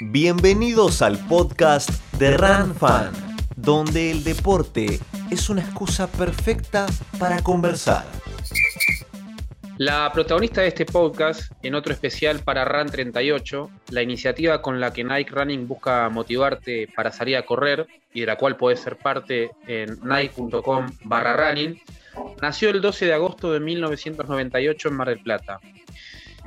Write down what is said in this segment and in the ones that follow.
Bienvenidos al podcast de Run Fan, donde el deporte es una excusa perfecta para conversar. La protagonista de este podcast, en otro especial para Run 38, la iniciativa con la que Nike Running busca motivarte para salir a correr y de la cual puedes ser parte en nike.com barra running, nació el 12 de agosto de 1998 en Mar del Plata.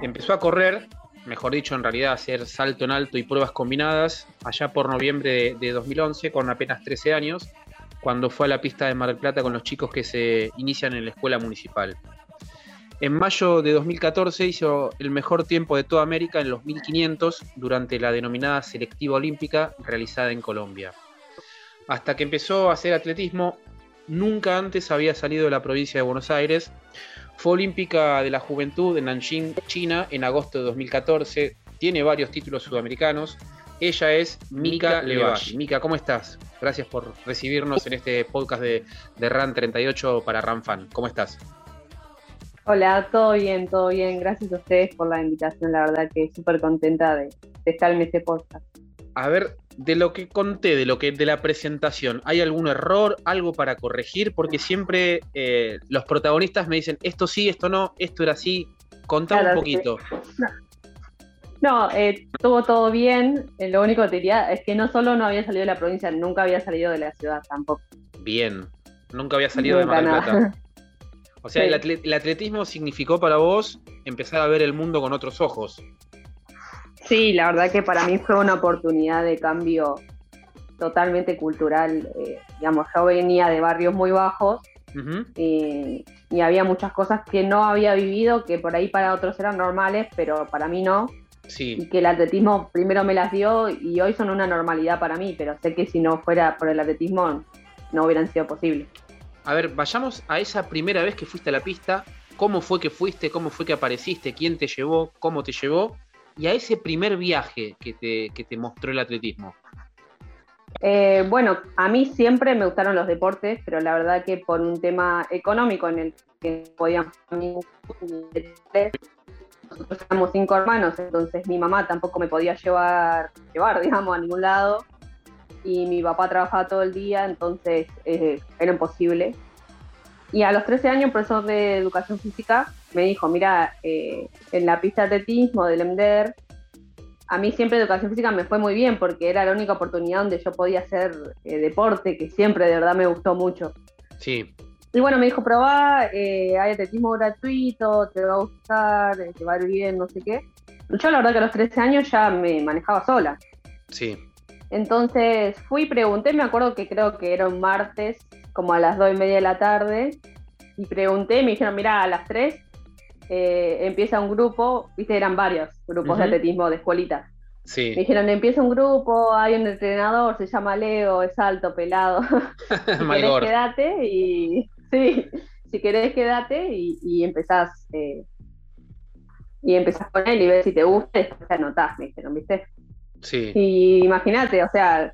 Empezó a correr, mejor dicho, en realidad hacer salto en alto y pruebas combinadas allá por noviembre de, de 2011 con apenas 13 años, cuando fue a la pista de Mar del Plata con los chicos que se inician en la escuela municipal. En mayo de 2014 hizo el mejor tiempo de toda América en los 1500 durante la denominada selectiva olímpica realizada en Colombia. Hasta que empezó a hacer atletismo, nunca antes había salido de la provincia de Buenos Aires. Fue olímpica de la juventud en Nanjing, China, en agosto de 2014. Tiene varios títulos sudamericanos. Ella es Mika Levalle. Mika, ¿cómo estás? Gracias por recibirnos en este podcast de, de RAN 38 para RAN Fan. ¿Cómo estás? Hola, todo bien, todo bien. Gracias a ustedes por la invitación. La verdad que súper contenta de, de, estar en este podcast. A ver, de lo que conté, de lo que de la presentación, ¿hay algún error, algo para corregir? Porque siempre eh, los protagonistas me dicen esto sí, esto no, esto era así. Contame claro, un poquito. Sí. No, no eh, estuvo todo bien. Eh, lo único que te diría es que no solo no había salido de la provincia, nunca había salido de la ciudad tampoco. Bien, nunca había salido nunca de Mar del Plata. O sea, sí. el, atletismo significó para vos empezar a ver el mundo con otros ojos. Sí, la verdad que para mí fue una oportunidad de cambio totalmente cultural. Eh, digamos, yo venía de barrios muy bajos uh -huh. y, y, había muchas cosas que no había vivido, que por ahí para otros eran normales, pero para mí no. Sí. Y que el atletismo primero me las dio y hoy son una normalidad para mí, pero sé que si no fuera por el atletismo no hubieran sido posibles. A ver, vayamos a esa primera vez que fuiste a la pista. ¿Cómo fue que fuiste? ¿Cómo fue que apareciste? ¿Quién te llevó? ¿Cómo te llevó? Y a ese primer viaje que te, que te mostró el atletismo. Eh, bueno, a mí siempre me gustaron los deportes, pero la verdad que por un tema económico en el que podíamos nosotros éramos cinco hermanos, entonces mi mamá tampoco me podía llevar, llevar, digamos, a ningún lado y mi papá trabajaba todo el día, entonces eh, era imposible. Y a los 13 años, profesor de educación física me dijo, mira, eh, en la pista de atletismo del EMDER, a mí siempre educación física me fue muy bien porque era la única oportunidad donde yo podía hacer eh, deporte, que siempre de verdad me gustó mucho. Sí. Y bueno, me dijo, probá, eh, hay atletismo gratuito, te va a gustar, te va a ir bien, no sé qué. Yo la verdad que a los 13 años ya me manejaba sola. Sí. Entonces fui y pregunté, me acuerdo que creo que era un martes, como a las dos y media de la tarde, y pregunté, me dijeron, mira, a las 3 eh, empieza un grupo, viste, eran varios grupos uh -huh. de atletismo de escuelita. Sí. Me dijeron, empieza un grupo, hay un entrenador, se llama Leo, es alto, pelado. si querés, quedate y sí, si querés quedate y, y empezás eh, y empezás con él y ves si te gusta y después te anotás, me dijeron, ¿viste? Sí. Y imagínate, o sea,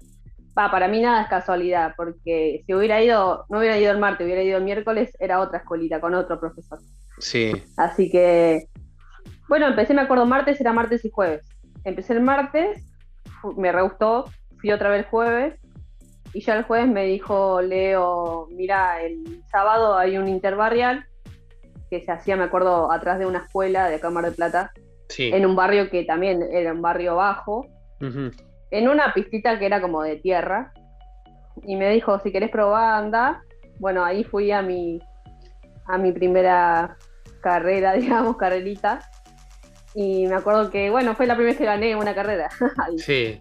va, para mí nada es casualidad, porque si hubiera ido, no hubiera ido el martes, hubiera ido el miércoles, era otra escuelita con otro profesor. Sí. Así que, bueno, empecé, me acuerdo, martes, era martes y jueves. Empecé el martes, me re gustó, fui otra vez el jueves, y ya el jueves me dijo Leo, mira, el sábado hay un interbarrial que se hacía, me acuerdo, atrás de una escuela de Cámara de Plata, sí. en un barrio que también era un barrio bajo, uh -huh. en una pistita que era como de tierra, y me dijo, si querés probar, anda. Bueno, ahí fui a mi, a mi primera carrera, digamos, carrerita, y me acuerdo que, bueno, fue la primera vez que gané una carrera. sí.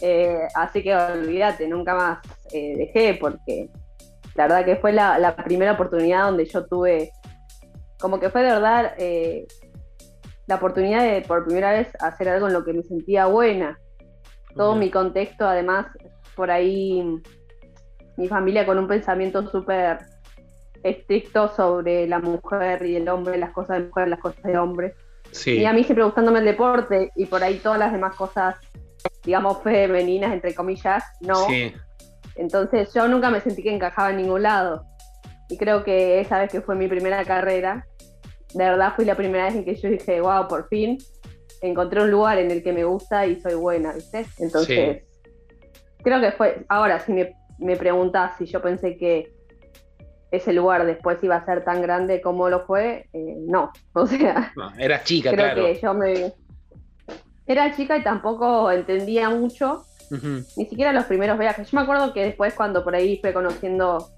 Eh, así que olvídate, nunca más eh, dejé porque la verdad que fue la, la, primera oportunidad donde yo tuve, como que fue de verdad eh, la oportunidad de por primera vez hacer algo en lo que me sentía buena. Todo uh -huh. mi contexto, además, por ahí mi familia con un pensamiento súper estricto sobre la mujer y el hombre, las cosas de mujer, las cosas de hombre. Sí. Y a mí siempre gustándome el deporte y por ahí todas las demás cosas, digamos, femeninas, entre comillas, no. Sí. Entonces yo nunca me sentí que encajaba en ningún lado. Y creo que esa vez que fue mi primera carrera, de verdad fue la primera vez en que yo dije, wow, por fin. encontré un lugar en el que me gusta y soy buena, ¿viste? Entonces, creo que fue, ahora si me, me preguntás si yo pensé que ese lugar después iba a ser tan grande como lo fue, eh, no, o sea... No, eras chica, creo claro. que yo me... Era chica y tampoco entendía mucho, ni siquiera los primeros viajes. Yo me acuerdo que después cuando por ahí fue conociendo,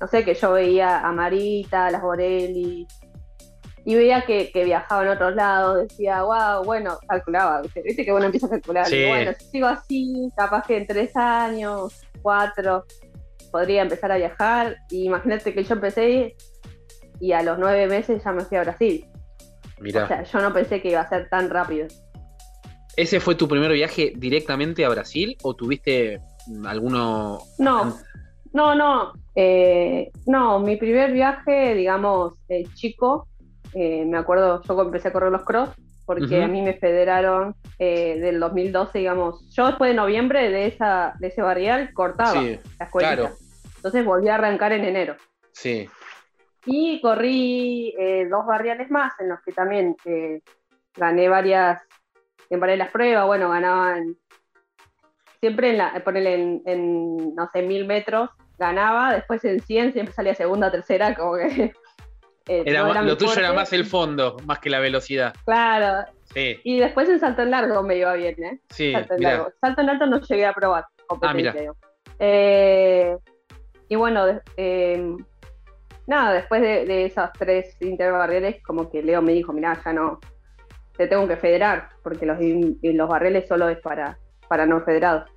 no sé, que yo veía a Marita, a las Borelli, y veía que, que viajaba en otros lados, decía, wow, bueno, calculaba, ¿viste? Viste que uno empieza a calcular, Sí. y bueno, si sigo así, capaz que en tres años, cuatro, podría empezar a viajar, y imagínate que yo empecé y a los nueve meses ya me fui a Brasil. Mirá. O sea, yo no pensé que iba a ser tan rápido. ¿Ese fue tu primer viaje directamente a Brasil o tuviste alguno? No, no, no. eh, no, mi primer viaje, digamos, eh, chico, eh, me acuerdo, yo empecé a correr los cross porque a mí me federaron eh, del 2012, digamos. Yo después de noviembre de, esa, de ese barrial cortaba Sí, la escuelita. claro. Entonces volví a arrancar en enero. Sí, Y corrí eh, dos barriales más en los que también eh, gané varias, en varias las pruebas, bueno, ganaban siempre en la, ponele en, en, no sé, mil metros, ganaba, después en 100 siempre salía segunda, tercera, como que... eh, era, no lo tuyo era más el fondo, más que la velocidad. Claro, Sí, y después en salto en largo me iba bien, ¿eh? sí, salto en largo. Salto en alto no llegué a probar competencia. mira. Eh, y bueno, eh, nada, después de, de esas tres interbarrieles, como que Leo me dijo, mirá, ya no, te tengo que federar, porque los, los barriles solo es para, para no federados.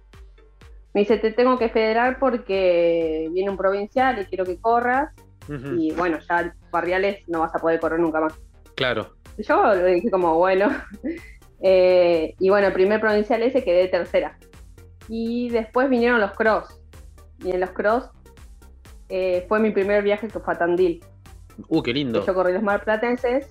Me dice, te tengo que federar porque viene un provincial y quiero que corras, y bueno, ya barriales no vas a poder correr nunca más. Claro, Yo le dije como, bueno. Eh, y bueno, el primer provincial ese quedé tercera. Y después vinieron los cross. Y en los cross eh, fue mi primer viaje que fue a Tandil. uh, qué lindo. Yo corrí los marplatenses.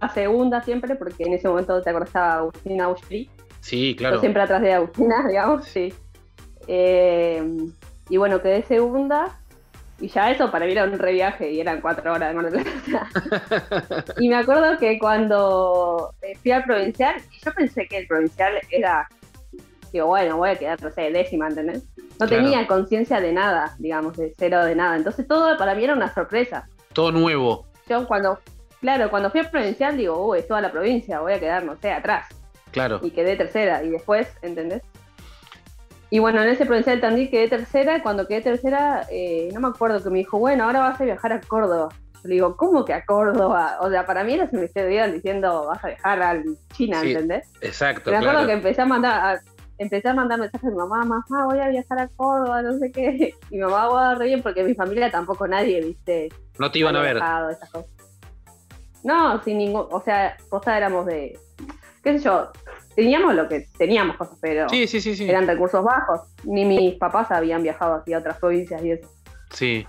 A segunda siempre, porque en ese momento te acordás Agustina Auschri. Sí, Yo claro. siempre atrás de Agustina, digamos, sí. Eh, y bueno, quedé segunda. Y ya eso para mí era un reviaje y eran cuatro horas de Mar del Plata. y me acuerdo que cuando eh, fui al provincial, yo pensé que el provincial era, digo, bueno, voy a quedar, no sé, décima, ¿entendés? No Claro. tenía conciencia de nada, digamos, de cero de nada. Entonces todo para mí era una sorpresa. Todo nuevo. Yo cuando, claro, cuando fui al provincial digo, uy, es toda la provincia, voy a quedar, no sé, atrás Claro. y quedé tercera. Y después, ¿entendés? Y bueno, en ese provincial de Tandil quedé tercera. y Cuando quedé tercera, eh, no me acuerdo que me dijo, bueno, ahora vas a viajar a Córdoba. Le digo, ¿cómo que a Córdoba? O sea, para mí era si me estuvieran diciendo, vas a viajar a China, Sí, ¿entendés? Exacto, me acuerdo claro. que empecé a mandar, a- empecé a mandar mensajes a mi mamá, mamá, voy a viajar a Córdoba, no sé qué. Y mi mamá va re bien porque mi familia tampoco nadie, viste, No te iban a ver. viajado, esas cosas. No, sin ningún, o sea, posta éramos de, qué sé yo, teníamos lo que teníamos cosas, pero Sí, sí, sí, sí. eran recursos bajos. Ni mis papás habían viajado así a otras provincias y eso. Sí,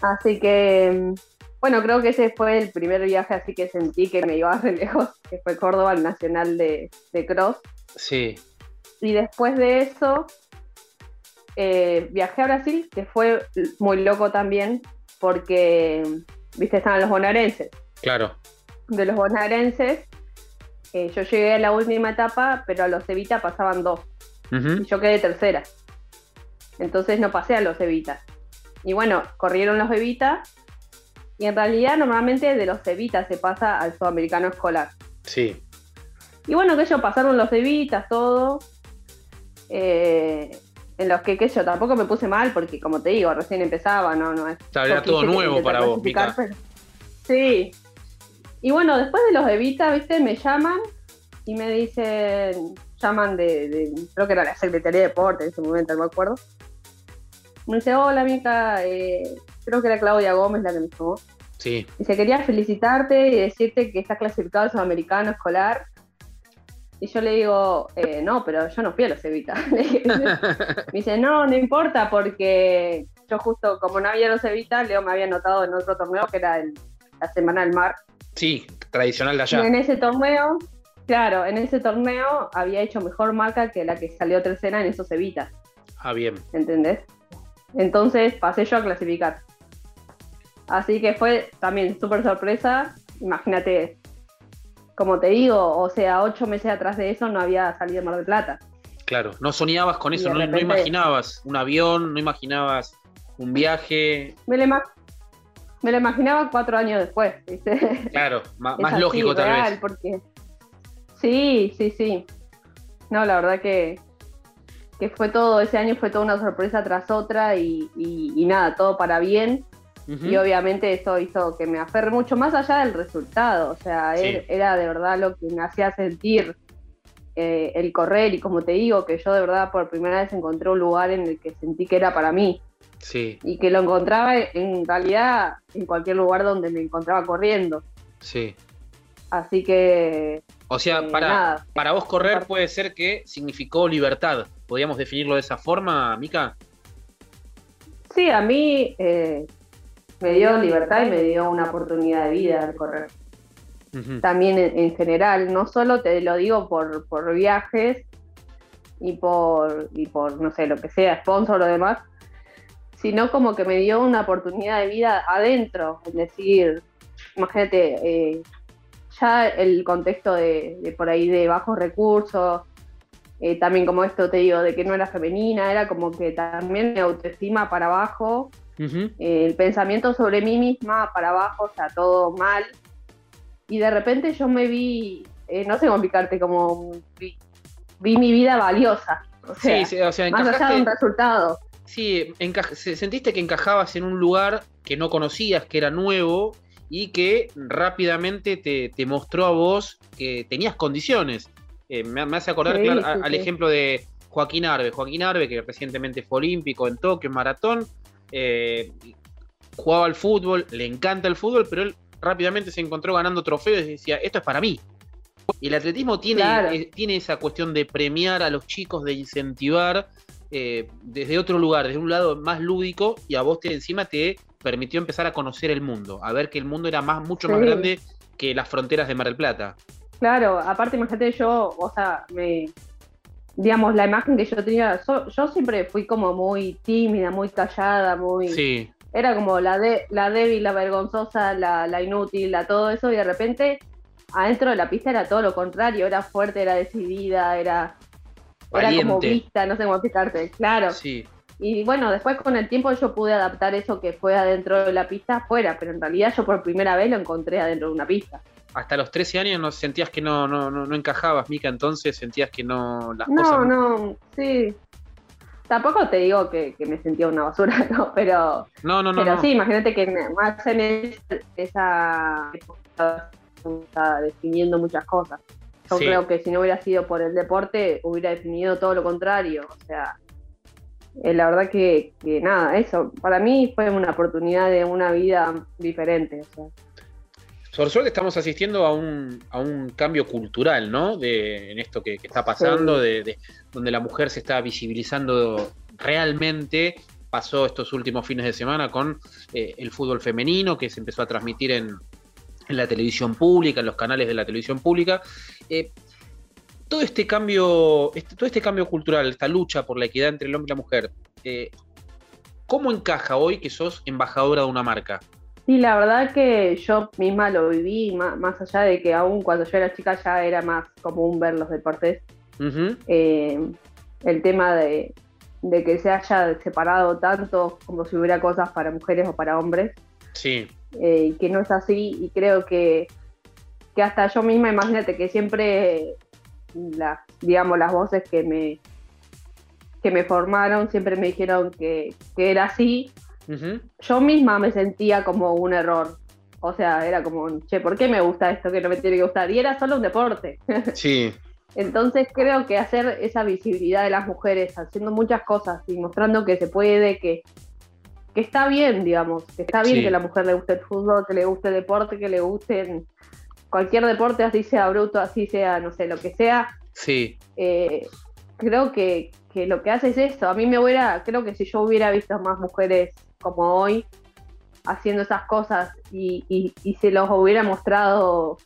Así que, mm, bueno, creo que ese fue el primer viaje así que sentí que me iba re lejos, que fue Córdoba, el Nacional de, de Cross. sí. Y después de eso, eh, viajé a Brasil, que fue muy loco también, porque, viste, estaban los bonaerenses. Claro. De los bonaerenses, eh, yo llegué a la última etapa, pero a los Evita pasaban dos. Y yo quedé tercera. Entonces no pasé a los Evita. Y bueno, corrieron los Evita. Y en realidad normalmente de los Evita se pasa al sudamericano escolar. Sí. Y bueno, que ellos pasaron los Evitas, todo. Eh, en los que, que yo tampoco me puse mal, porque como te digo, recién empezaba, no, no es. Era todo nuevo para vos, Mica. pero- Sí. Y bueno, después de los Evita, viste, me llaman y me dicen, llaman de, de- creo que era la Secretaría de Deporte en ese momento, no me acuerdo. Me dice, hola Mica, eh, creo que era Claudia Gómez la que me llamó. Sí. Dice, quería felicitarte y decirte que estás clasificado al sudamericano escolar. Y yo le digo, eh, no, pero yo no fui a los Evita. Me dice, no, no importa, porque yo justo, como no había los Evita, Leo me había anotado en otro torneo que era el- la Semana del Mar. Sí, tradicional de Y allá. en ese torneo, claro, en ese torneo había hecho mejor marca que la que salió tercera en esos Evita, Ah, bien. ¿entendés? Entonces pasé yo a clasificar. Así que fue también súper sorpresa. Imagínate, como te digo, o sea, ocho meses atrás de eso no había salido de Mar del Plata. Claro, no soñabas con eso, no, imaginabas un avión, no imaginabas un viaje. Me lo, me lo imaginaba cuatro años después, ¿viste? Claro, más así, lógico tal real, vez. Porque... Sí, sí, sí. No, la verdad que, que fue todo, ese año fue toda una sorpresa tras otra y, y- y nada, todo para bien. Y obviamente eso hizo que me aferre mucho más allá del resultado. O sea, Sí. er- era de verdad lo que me hacía sentir eh, el correr y como te digo, que yo de verdad por primera vez encontré un lugar en el que sentí que era para mí Sí, y que lo encontraba en realidad en cualquier lugar donde me encontraba corriendo. sí. Así que O sea, Eh, para, nada. para vos correr puede ser que significó libertad. ¿Podríamos definirlo de esa forma, Mica? sí, a mí eh, me dio libertad y me dio una oportunidad de vida el correr. También en, en general, no solo te lo digo por, por viajes y por, y por, no sé, lo que sea, sponsor o demás, sino como que me dio una oportunidad de vida adentro, es decir, imagínate, eh, ya el contexto de, de por ahí de bajos recursos, eh, también como esto te digo, de que no era femenina, era como que también mi autoestima para abajo, El pensamiento sobre mí misma para abajo, o sea, todo mal. Y de repente yo me vi, eh, no sé cómo explicarte, como vi, vi mi vida valiosa. O sea, Sí, sí, o sea, más allá de un resultado. sí, sentiste que encajabas en un lugar que no conocías, que era nuevo y que rápidamente te, te mostró a vos que tenías condiciones. Eh, me, me hace acordar Sí, claro, sí, a- al sí. ejemplo de Joaquín Arbe. Joaquín Arbe, que recientemente fue olímpico en Tokio, en maratón, eh, jugaba al fútbol, le encanta el fútbol, pero él rápidamente se encontró ganando trofeos y decía, esto es para mí. Y el atletismo tiene, Claro. eh, tiene esa cuestión de premiar a los chicos, de incentivar eh, desde otro lugar, desde un lado más lúdico, y a vos te, encima te permitió empezar a conocer el mundo, a ver que el mundo era más, mucho más grande que las fronteras de Mar del Plata. Claro, aparte imagínate yo, o sea, me, digamos, la imagen que yo tenía, so- yo siempre fui como muy tímida, muy callada, muy... Sí, Era como la, de, la débil, la vergonzosa, la, la inútil, la todo eso, y de repente adentro de la pista era todo lo contrario, era fuerte, era decidida, era, era como vista, no sé cómo explicarte, claro. sí, Y bueno, después con el tiempo yo pude adaptar eso que fue adentro de la pista afuera, pero en realidad yo por primera vez lo encontré adentro de una pista. Hasta los 13 años no sentías que no, no, no, no encajabas, Mica, entonces sentías que no las No, cosas. no, sí. Tampoco te digo que, que me sentía una basura, ¿no? Pero, No, no, no. pero no. sí, imagínate que más en es- esa época definiendo muchas cosas. Yo Sí. creo que si no hubiera sido por el deporte, hubiera definido todo lo contrario. O sea, eh, la verdad que, que nada, eso, para mí fue una oportunidad de una vida diferente. O sea. Por suerte estamos asistiendo a un, a un cambio cultural, ¿no? De, en esto que, que está pasando, Sí. de, de- donde la mujer se está visibilizando realmente. Pasó estos últimos fines de semana con eh, el fútbol femenino que se empezó a transmitir en, en la televisión pública, en los canales de la televisión pública. Eh, todo este cambio, este- todo este cambio cultural, esta lucha por la equidad entre el hombre y la mujer, eh, ¿cómo encaja hoy que sos embajadora de una marca? Sí, la verdad que yo misma lo viví, más, allá de que aún cuando yo era chica ya era más común ver los deportes. Eh, el tema de, de que se haya separado tanto como si hubiera cosas para mujeres o para hombres, Sí, eh, y que no es así, y creo que, que hasta yo misma, imagínate que siempre las, digamos, las voces que me que me formaron siempre me dijeron que, que era así, yo misma me sentía como un error. O sea, era como, che, ¿por qué me gusta esto que no me tiene que gustar? Y era solo un deporte. sí, Entonces creo que hacer esa visibilidad de las mujeres, haciendo muchas cosas y mostrando que se puede, que, que está bien, digamos, que está bien Sí. que a la mujer le guste el fútbol, que le guste el deporte, que le guste cualquier deporte, así sea bruto, así sea, no sé, lo que sea. sí, eh, creo que, que lo que hace es eso. A mí me hubiera, creo que si yo hubiera visto más mujeres como hoy haciendo esas cosas y, y, y se los hubiera mostrado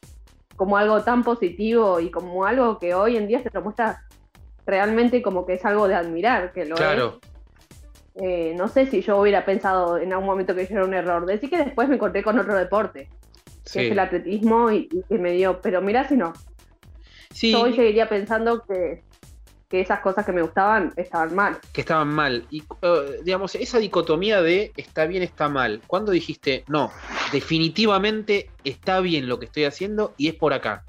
como algo tan positivo y como algo que hoy en día se lo muestra realmente como que es algo de admirar, que lo claro. es. Eh, no sé si yo hubiera pensado en algún momento que yo era un error. Decir que después me encontré con otro deporte. que es el atletismo, y, que me dio, pero mira si no. Sí. Yo hoy seguiría pensando que, que esas cosas que me gustaban estaban mal. Que estaban mal. Y, uh, digamos, esa dicotomía de está bien, está mal. ¿Cuándo dijiste, no, definitivamente está bien lo que estoy haciendo y es por acá?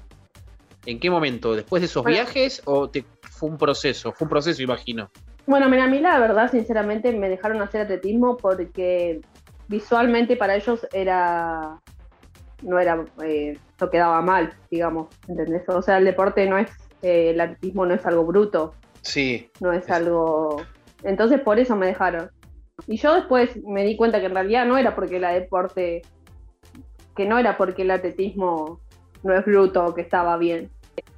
¿En qué momento? ¿Después de esos Bueno. viajes o te, fue un proceso? Fue un proceso, imagino. Bueno, mira, a mí la verdad, sinceramente, me dejaron hacer atletismo porque visualmente para ellos era. No era. Eh, no quedaba mal, digamos, ¿entendés? O sea, el deporte no es. Eh, el atletismo no es algo bruto, Sí. no es Es- algo. Entonces, por eso me dejaron. Y yo después me di cuenta que en realidad no era porque la deporte. que no era porque el atletismo no es bruto o que estaba bien,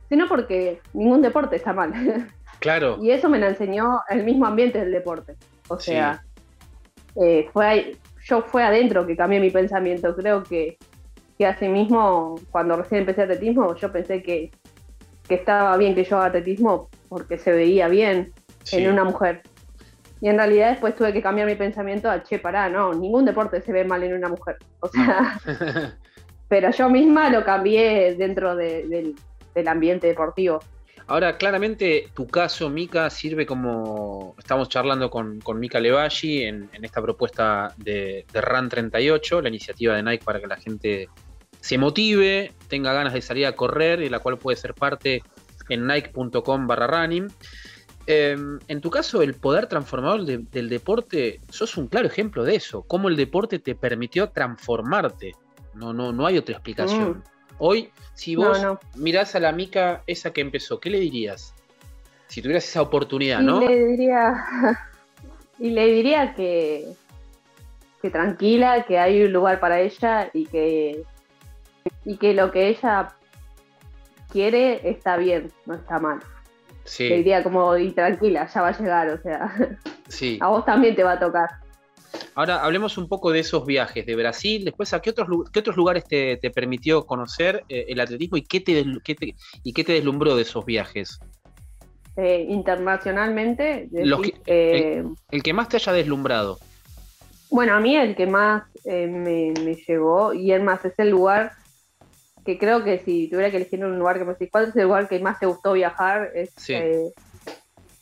sino porque ningún deporte está mal. Claro. Y eso me lo enseñó el mismo ambiente del deporte. O Sí. sea, eh, fue ahí- yo fue adentro que cambié mi pensamiento. Creo que, que así mismo, cuando recién empecé atletismo, yo pensé que, que estaba bien que yo haga atletismo porque se veía bien sí. en una mujer. Y en realidad después tuve que cambiar mi pensamiento a, che, pará, no, ningún deporte se ve mal en una mujer. O sea, pero yo misma lo cambié dentro de- del, del ambiente deportivo. Ahora, claramente, tu caso, Mika, sirve como. Estamos charlando con, con Mika Levalli en, en esta propuesta de, de Run 38, la iniciativa de Nike para que la gente se motive, tenga ganas de salir a correr y la cual puede ser parte en nike.com barra running. Eh, en tu caso, el poder transformador de- del deporte, sos un claro ejemplo de eso. Cómo el deporte te permitió transformarte. No, no, no hay otra explicación. Mm. Hoy, si No, vos no. mirás a la mica esa que empezó, ¿qué le dirías? Si tuvieras esa oportunidad, Y ¿no? le diría, y le diría que, que tranquila, que hay un lugar para ella y que, y que lo que ella quiere está bien, no está mal. Sí, diría como, y tranquila, ya va a llegar, o sea, sí. a vos también te va a tocar. Ahora hablemos un poco de esos viajes de Brasil. Después, ¿a qué otros, qué otros lugares te, te permitió conocer eh, el atletismo y qué, te, qué te- y qué te deslumbró de esos viajes? Eh, internacionalmente, Los decís, que- eh, El que más te haya deslumbrado. Bueno, a mí el que más me, me llegó, y es más, es el lugar que creo que si tuviera que elegir un lugar que me decís, ¿cuál es el lugar que más te gustó viajar? Es Sí. eh,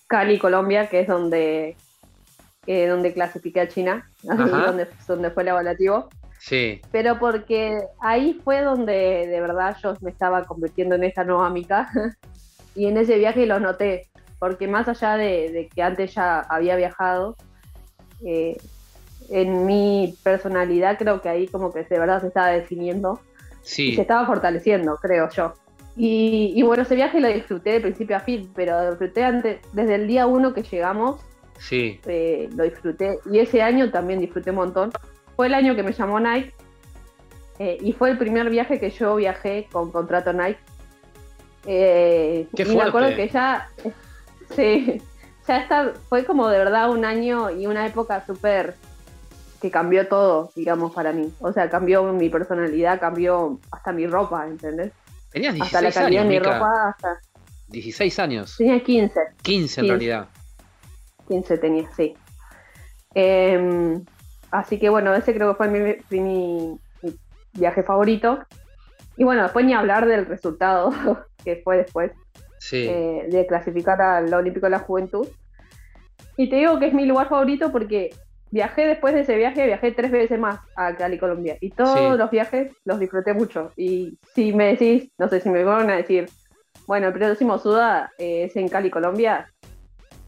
Cali, Colombia, que es donde, eh, donde clasifiqué a China, donde, donde fue el evaluativo. Sí, Pero porque ahí fue donde de verdad yo me estaba convirtiendo en esta nueva amiga. y en ese viaje lo noté. Porque más allá de, de que antes ya había viajado, eh, en mi personalidad creo que ahí como que de verdad se estaba definiendo y se estaba fortaleciendo, creo yo. Y, y bueno, ese viaje lo disfruté de principio a fin, pero lo disfruté antes, desde el día uno que llegamos, sí. eh, lo disfruté. Y ese año también disfruté un montón. Fue el año que me llamó Nike eh, y fue el primer viaje que yo viajé con contrato Nike. Eh, ¡Qué y me acuerdo fuerte! que ya, sí, ya está, fue como de verdad un año y una época súper que cambió todo, digamos, para mí. O sea, cambió mi personalidad, cambió hasta mi ropa, ¿entendés? Tenías Hasta la 16 calidad años, de mi Mica. ropa, hasta... 16 años. Tenía 15. 15 en 15. realidad. 15 tenía, sí. Eh, así que bueno, ese creo que fue mi, mi- mi viaje favorito. Y bueno, después ni hablar del resultado que fue después Sí. eh, de clasificar al Olímpico de la Juventud. Y te digo que es mi lugar favorito porque viajé después de ese viaje, viajé tres veces más a Cali, Colombia. Y todos Sí. los viajes los disfruté mucho. Y si me decís, no sé si me van a decir, bueno, el próximo Suda eh, es en Cali, Colombia,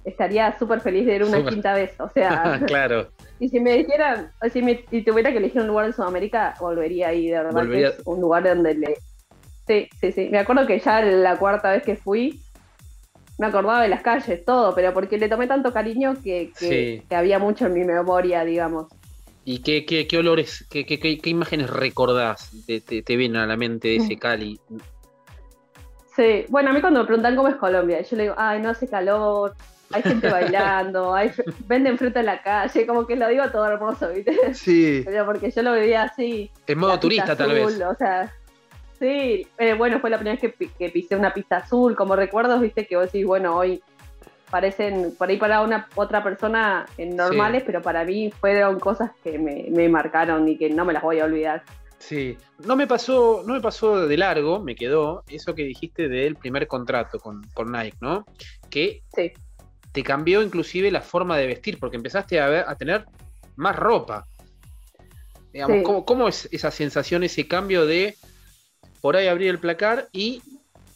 estaría súper feliz de ir una quinta vez. O sea, claro. y si me dijeran, si me, si tuviera que elegir un lugar en Sudamérica, volvería ahí, de verdad. que Volvería- es un lugar donde le. Sí, sí, sí. Me acuerdo que ya la cuarta vez que fui, me acordaba de las calles, todo, pero porque le tomé tanto cariño que, que, Sí. que había mucho en mi memoria, digamos. ¿Y qué, qué, qué olores, qué, qué, qué- qué imágenes recordás? Te, te, te vienen a la mente de ese Cali. Sí, bueno, a mí cuando me preguntan cómo es Colombia, yo le digo, ay, no hace calor, hay gente bailando, hay, venden fruta en la calle, como que lo digo todo hermoso, ¿viste? Sí. Pero porque yo lo vivía así. En modo turista, tal vez. O sea, sí, eh, bueno, fue la primera vez que, que pisé una pista azul, como recuerdos, viste, que vos decís, bueno, hoy parecen, por ahí para una otra persona eh, normales, pero para mí fueron cosas que me, me marcaron y que no me las voy a olvidar. Sí, no me pasó, no me pasó de largo, me quedó eso que dijiste del primer contrato con, con Nike, ¿no? Que Sí. te cambió inclusive la forma de vestir, porque empezaste a, ver, a tener más ropa. Digamos, Sí. ¿cómo, cómo es esa sensación, ese cambio de por ahí abrir el placar y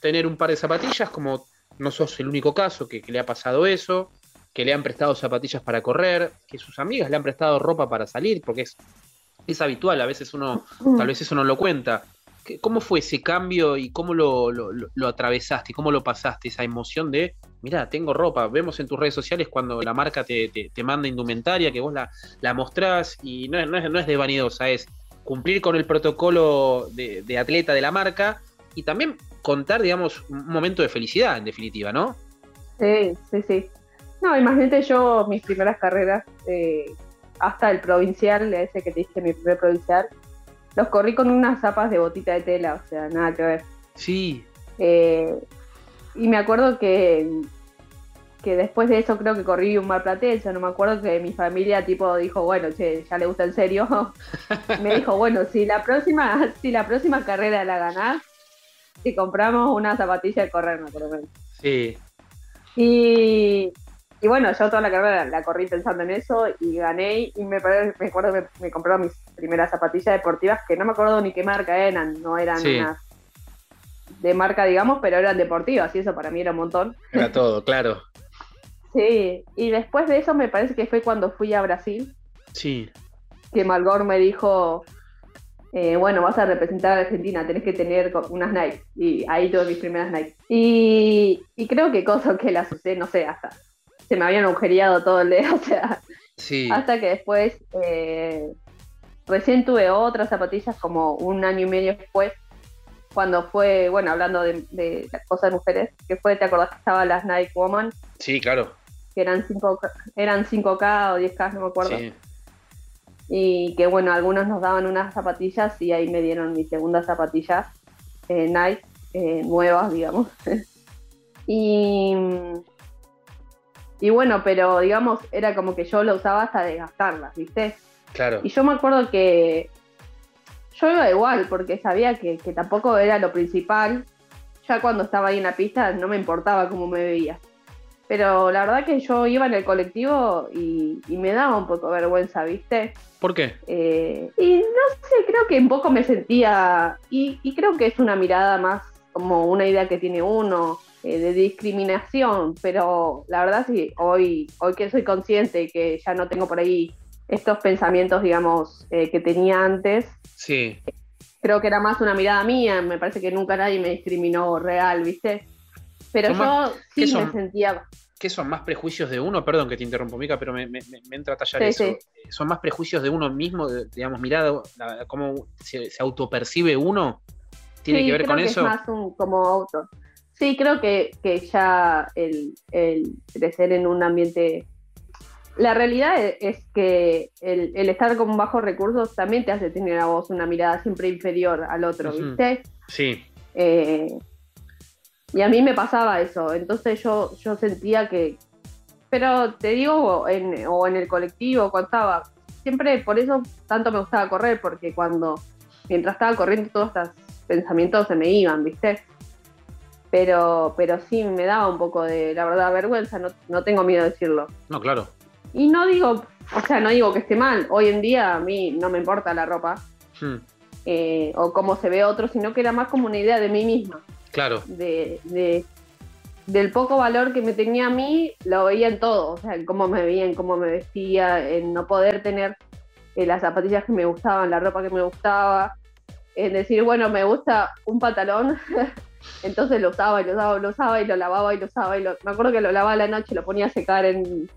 tener un par de zapatillas, como no sos el único caso que, que le ha pasado eso, que le han prestado zapatillas para correr, que sus amigas le han prestado ropa para salir, porque es, es habitual, a veces uno tal vez eso no lo cuenta. ¿Qué- ¿Cómo fue ese cambio y cómo lo, lo, lo- lo atravesaste? ¿Cómo lo pasaste? Esa emoción de, mira, tengo ropa. Vemos en tus redes sociales cuando la marca te, te- te manda indumentaria, que vos la, la mostrás y no es, no, es, no es de vanidosa, es cumplir con el protocolo de, de atleta de la marca y también contar, digamos, un momento de felicidad, en definitiva, ¿no? Sí, sí, sí. No, imagínate yo mis primeras carreras, eh, hasta el provincial, ese que te dije, mi primer provincial, los corrí con unas zapas de botita de tela, o sea, nada que ver. Sí, Eh, y me acuerdo que, que después de eso creo que corrí un mar platense, no me acuerdo que mi familia tipo dijo, bueno, che, ya le gusta en serio. me dijo, bueno, si la próxima, si la próxima carrera la ganás, te compramos una zapatilla de correr, me acuerdo. sí, Y, y bueno, yo toda la carrera la corrí pensando en eso y gané y me, me acuerdo que me, me compró mis primeras zapatillas deportivas que no me acuerdo ni qué marca eran, no eran Sí. unas de marca, digamos, pero eran deportivas y eso para mí era un montón. era todo, claro. Sí, y después de eso me parece que fue cuando fui a Brasil, Sí, que Malgor me dijo, eh, bueno, vas a representar a Argentina, tenés que tener unas Nike. Y ahí tuve mis primeras Nike. Y, y creo que cosa que las usé, no sé, hasta se me habían agujereado todo el dedo, o sea, sí, hasta que después eh, recién tuve otras zapatillas como un año y medio después, cuando fue, bueno, hablando de, de cosas de mujeres, que fue, ¿te acordás que estaban las Nike Woman? sí, claro. Que eran 5 eran 5K o 10K, no me acuerdo. Sí. Y que bueno, algunos nos daban unas zapatillas y ahí me dieron mis segundas zapatillas eh, Nike, eh, nuevas, digamos. y, y bueno, pero digamos, era como que yo lo usaba hasta desgastarlas, ¿viste? Claro. Y yo me acuerdo que yo iba igual, porque sabía que, que tampoco era lo principal. Ya cuando estaba ahí en la pista no me importaba cómo me veía. Pero la verdad que yo iba en el colectivo y, y me daba un poco vergüenza, ¿viste? ¿Por qué? Eh, y no sé, creo que un poco me sentía, y, y creo que es una mirada más como una idea que tiene uno eh, de discriminación, pero la verdad sí, hoy, hoy que soy consciente y que ya no tengo por ahí estos pensamientos, digamos, eh, que tenía antes, Sí, creo que era más una mirada mía, me parece que nunca nadie me discriminó real, ¿viste? Pero yo más- ¿qué sí son? me sentía... ¿Qué son más prejuicios de uno? Perdón que te interrumpo, Mica, pero me, me- me- me entra a tallar Sí, eso. sí. Eh, ¿Son más prejuicios de uno mismo? digamos, mirada, cómo se, se autopercibe uno. ¿Tiene Sí, que ver creo con que eso? Es más un como auto. Sí, creo que, que ya el, el crecer en un ambiente. La realidad e- es que el, el estar con bajos recursos también te hace tener a vos una mirada siempre inferior al otro. ¿viste? Sí, Eh, y a mí me pasaba eso, entonces yo, yo sentía que, pero te digo, en, o en el colectivo, cuando estaba, siempre por eso tanto me gustaba correr, porque cuando, mientras estaba corriendo, todos estos pensamientos se me iban, ¿viste? Pero, pero sí me daba un poco de, la verdad, vergüenza, no, no tengo miedo de decirlo. no, claro. Y no digo, o sea, no digo que esté mal, hoy en día a mí no me importa la ropa Hmm, eh, o cómo se ve otro, sino que era más como una idea de mí misma claro, de, de- del poco valor que me tenía a mí, lo veía en todo, o sea, en cómo me veía, en cómo me vestía, en no poder tener eh, las zapatillas que me gustaban, la ropa que me gustaba, en decir, bueno, me gusta un pantalón, entonces lo usaba y lo usaba, lo usaba y lo lavaba y lo usaba y lo... Me acuerdo que lo lavaba a la noche, lo ponía a secar en,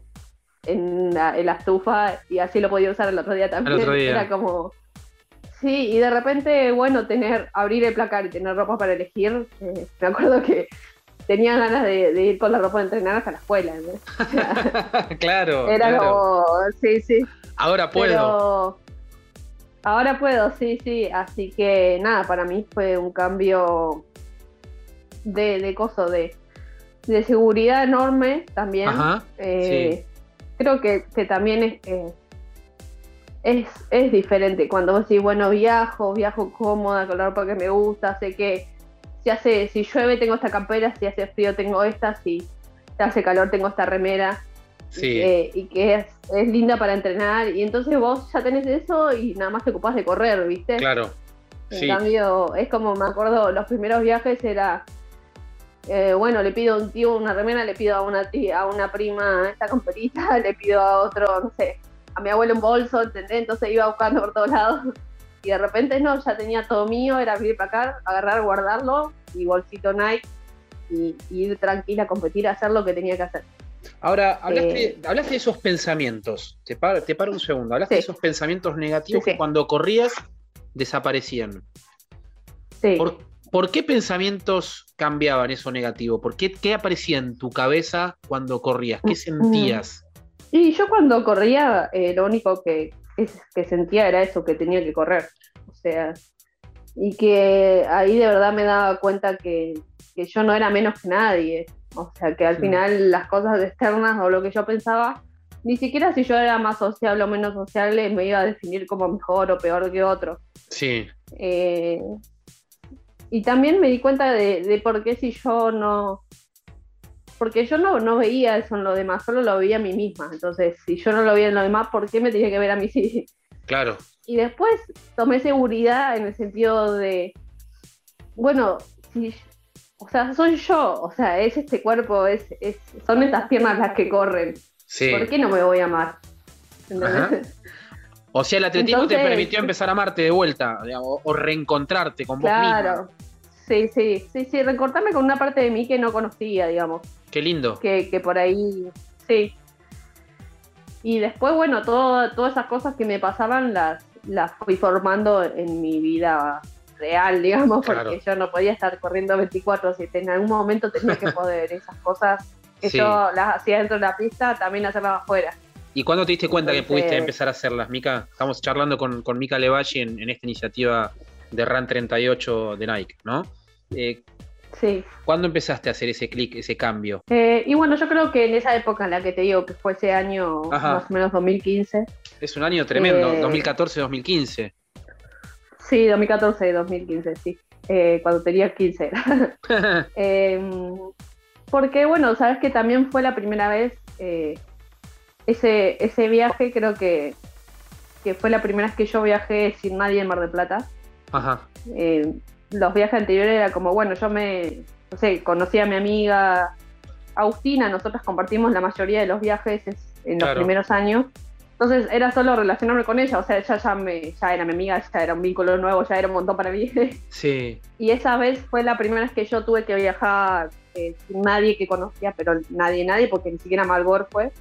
en, la, en la estufa y así lo podía usar el otro día también. otro día. Era como... Sí, y de repente, bueno, tener, abrir el placar y tener ropa para elegir, eh, me acuerdo que tenía ganas de, de ir con la ropa de entrenar hasta la escuela. ¿no? claro. Era claro. como, sí, sí. Ahora puedo. Pero ahora puedo, sí, sí. Así que nada, para mí fue un cambio de, de coso, de, de seguridad enorme también. Ajá. Eh, Creo que, que también es, eh, es, es diferente. Cuando vos decís, bueno, viajo, viajo cómoda, con la ropa que me gusta, sé que si hace, si llueve tengo esta campera, si hace frío tengo esta, si hace calor tengo esta remera. Sí. eh, y que es, es linda para entrenar. Y entonces vos ya tenés eso y nada más te ocupás de correr, ¿viste? Claro. En Sí. cambio, es como me acuerdo, los primeros viajes era, eh, bueno, le pido a un tío una remera, le pido a una tía, a una prima esta camperita, le pido a otro, no sé, a mi abuelo un bolso, ¿entendés? Entonces iba buscando por todos lados. Y de repente no, ya tenía todo mío, era venir para acá, agarrar, guardarlo, y bolsito Nike, y, y ir tranquila a competir, a hacer lo que tenía que hacer. Ahora, hablaste, Eh, hablaste de esos pensamientos. Te paro, te paro un segundo. Hablaste de esos pensamientos negativos Sí, sí. que cuando corrías desaparecían. Sí. ¿Por, por qué pensamientos cambiaban eso negativo? ¿Por qué, qué aparecía en tu cabeza cuando corrías? ¿Qué sentías? Y yo cuando corría, eh, lo único que, es- que sentía era eso, que tenía que correr. O sea, y que ahí de verdad me daba cuenta que, que yo no era menos que nadie. O sea, que al Sí. final las cosas externas o lo que yo pensaba, ni siquiera si yo era más sociable o menos sociable, me iba a definir como mejor o peor que otro. Sí, Eh, y también me di cuenta de, de por qué si yo no... Porque yo no, no veía eso en los demás, solo lo veía a mí misma. Entonces, si yo no lo veía en los demás, ¿por qué me tenía que ver a mí sí? claro. Y después tomé seguridad en el sentido de, bueno, si, o sea, soy yo, o sea, es este cuerpo, es, es, son estas piernas las que corren. Sí. ¿Por qué no me voy a amar? O sea, el atletismo te permitió empezar a amarte de vuelta, digamos, o reencontrarte con vos misma. Claro. Sí, sí, sí, sí, recortarme con una parte de mí que no conocía, digamos, Qué lindo. que, que por ahí, sí. Y después, bueno, todo, todas esas cosas que me pasaban las, las fui formando en mi vida real, digamos, porque Claro. yo no podía estar corriendo 24-7. En algún momento tenía que poder esas cosas que Sí. yo las hacía dentro de la pista, también hacerlas afuera. ¿Y cuándo te diste cuenta que pudiste empezar a hacerlas, Mica? Estamos charlando con, con Mica Levalle en, en esta iniciativa de Run 38 de Nike, ¿no? Eh, Sí. ¿Cuándo empezaste a hacer ese clic, ese cambio? Eh, y bueno, yo creo que en esa época en la que te digo que fue ese año, Ajá. más o menos 2015, Es un año tremendo, Eh, 2014-2015. sí, 2014 2015, sí, eh, cuando tenía 15. Eh, porque bueno, sabes que también fue la primera vez, ese, ese viaje creo que, que fue la primera vez que yo viajé sin nadie en Mar del Plata. Ajá, Eh, los viajes anteriores era como, bueno, yo me, no sé, conocí a mi amiga Agustina, nosotros compartimos la mayoría de los viajes es- en los Claro. primeros años. Entonces era solo relacionarme con ella, o sea, ella ya, me, ya era mi amiga, ya era un vínculo nuevo, ya era un montón para mí. sí, Y esa vez fue la primera vez que yo tuve que viajar eh, sin nadie que conocía, pero nadie, nadie, porque ni siquiera Malbor fue.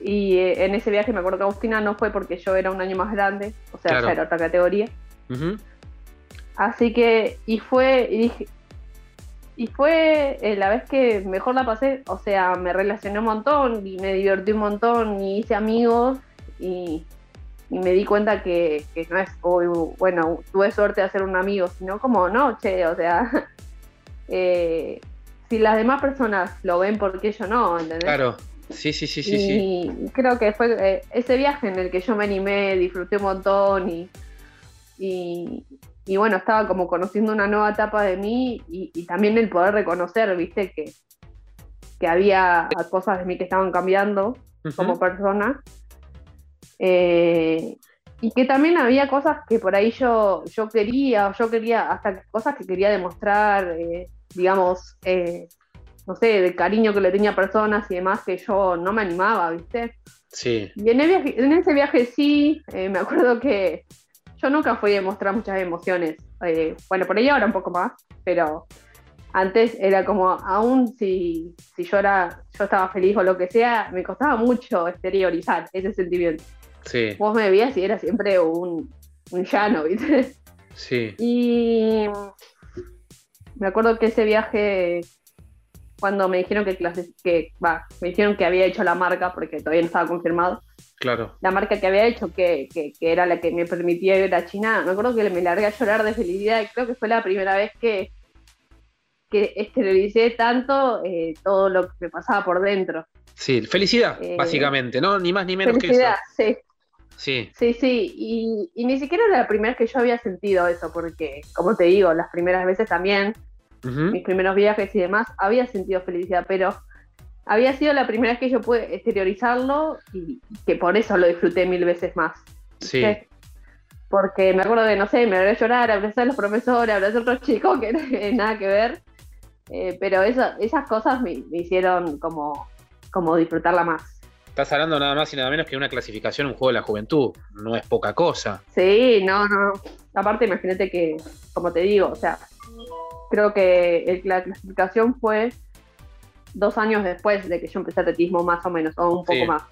Y eh, en ese viaje me acuerdo que Agustina no fue porque yo era un año más grande, o sea, Claro. ya era otra categoría. Ujú. Así que, y fue, y dije, y fue eh, la vez que mejor la pasé, o sea, me relacioné un montón y me divertí un montón y hice amigos y, y me di cuenta que, que no es, "Uy, bueno, tuve suerte de hacer un amigo, sino como, no, che, o sea, eh, si las demás personas lo ven, ¿por qué yo no? ¿entendés? claro. Sí, sí, sí, sí, sí. y creo que fue eh, ese viaje en el que yo me animé, disfruté un montón y, y, y bueno, estaba como conociendo una nueva etapa de mí y, y también el poder reconocer, viste, que, que había cosas de mí que estaban cambiando como persona. Eh, y que también había cosas que por ahí yo, yo quería, yo quería, hasta cosas que quería demostrar, eh, digamos, eh, no sé, del cariño que le tenía a personas y demás que yo no me animaba, ¿viste? Sí, Y en, el viaje- en ese viaje sí, me acuerdo que yo nunca fui a mostrar muchas emociones. Eh, bueno, por ahí ahora un poco más, pero antes era como, aún si, si yo, era, yo estaba feliz o lo que sea, me costaba mucho exteriorizar ese sentimiento. sí, Vos me veías y era siempre un, un llano, ¿viste? sí. Y me acuerdo que ese viaje, cuando me dijeron que, clase, que me dijeron que había hecho la marca, porque todavía no estaba confirmado, Claro. la marca que había hecho, que, que, que era la que me permitía ir a China, me acuerdo que me largué a llorar de felicidad y creo que fue la primera vez que, que exterioricé tanto eh, todo lo que me pasaba por dentro. Sí, felicidad, Eh, básicamente, ¿no? Ni más ni menos Felicidad, sí. que eso. Sí. Sí, sí, y, y ni siquiera era la primera vez que yo había sentido eso, porque, como te digo, las primeras veces también, mis primeros viajes y demás, había sentido felicidad, pero había sido la primera vez que yo pude exteriorizarlo y que por eso lo disfruté mil veces más. Sí. Porque me acuerdo de, no sé, me a llorar, abrazar a los profesores, abrazar a otros chicos que no tienen nada que ver. Eh, pero eso, esas cosas me, me hicieron como, como disfrutarla más. Estás hablando nada más y nada menos que una clasificación en un juego de la juventud. No es poca cosa. Sí, no, no. Aparte, imagínate que, como te digo, o sea, creo que el- la clasificación fue dos años después de que yo empecé atletismo, más o menos, o un poco Sí. más.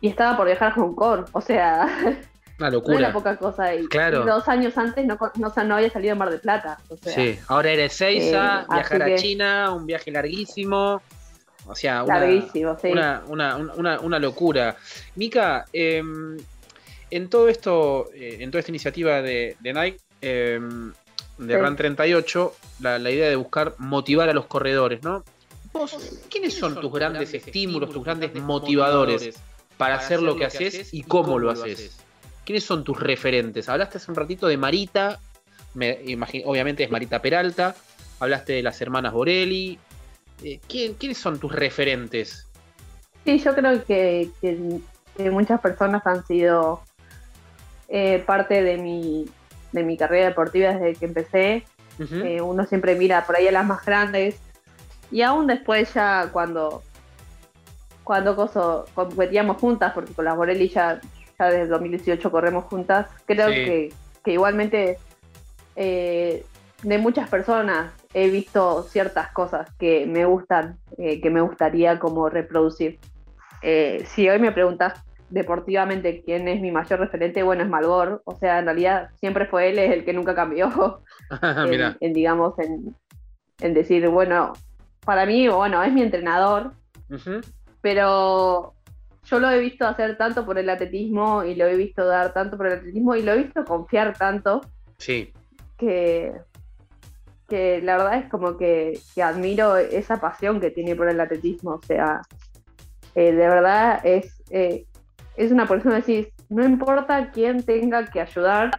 Y estaba por viajar a Hong Kong, o sea, Una no era locura. poca cosa. Y, Claro. y dos años antes no, no, no había salido a Mar del Plata. O sea, Sí, ahora eres Seiza, Eh, viajar a que- China, un viaje larguísimo. O sea, una, larguísimo, sí. una, una, una, una locura. Mica, em, en todo esto, eh, en toda esta iniciativa de, de Nike, em, de Sí. RAN 38, la, la idea de buscar motivar a los corredores, ¿no? Vos, ¿quiénes son tus grandes estímulos, tus grandes motivadores para hacer lo que haces y cómo lo haces? ¿Quiénes son tus referentes? Hablaste hace un ratito de Marita, me imagino, obviamente es Marita Peralta, hablaste de las hermanas Borelli. Eh, ¿quién- ¿Quiénes son tus referentes? Sí, yo creo que, que- que muchas personas han sido eh, parte de mi, de mi carrera deportiva desde que empecé. Eh, uno siempre mira por ahí a las más grandes. Y aún después ya cuando cuando coso, competíamos juntas, porque con las Borelli ya, ya desde 2018 corremos juntas, creo Sí. que, que igualmente eh, de muchas personas he visto ciertas cosas que me gustan, eh, que me gustaría como reproducir. Eh, si hoy me preguntas deportivamente quién es mi mayor referente, bueno, es Malgor. O sea, en realidad siempre fue él, es el que nunca cambió en, Mira, en, digamos, en, en decir, bueno, para mí, bueno, es mi entrenador, pero yo lo he visto hacer tanto por el atletismo y lo he visto dar tanto por el atletismo y lo he visto confiar tanto sí, que, que la verdad es como que, que admiro esa pasión que tiene por el atletismo. O sea, eh, de verdad es, eh, es una persona que decís, no importa quién tenga que ayudar,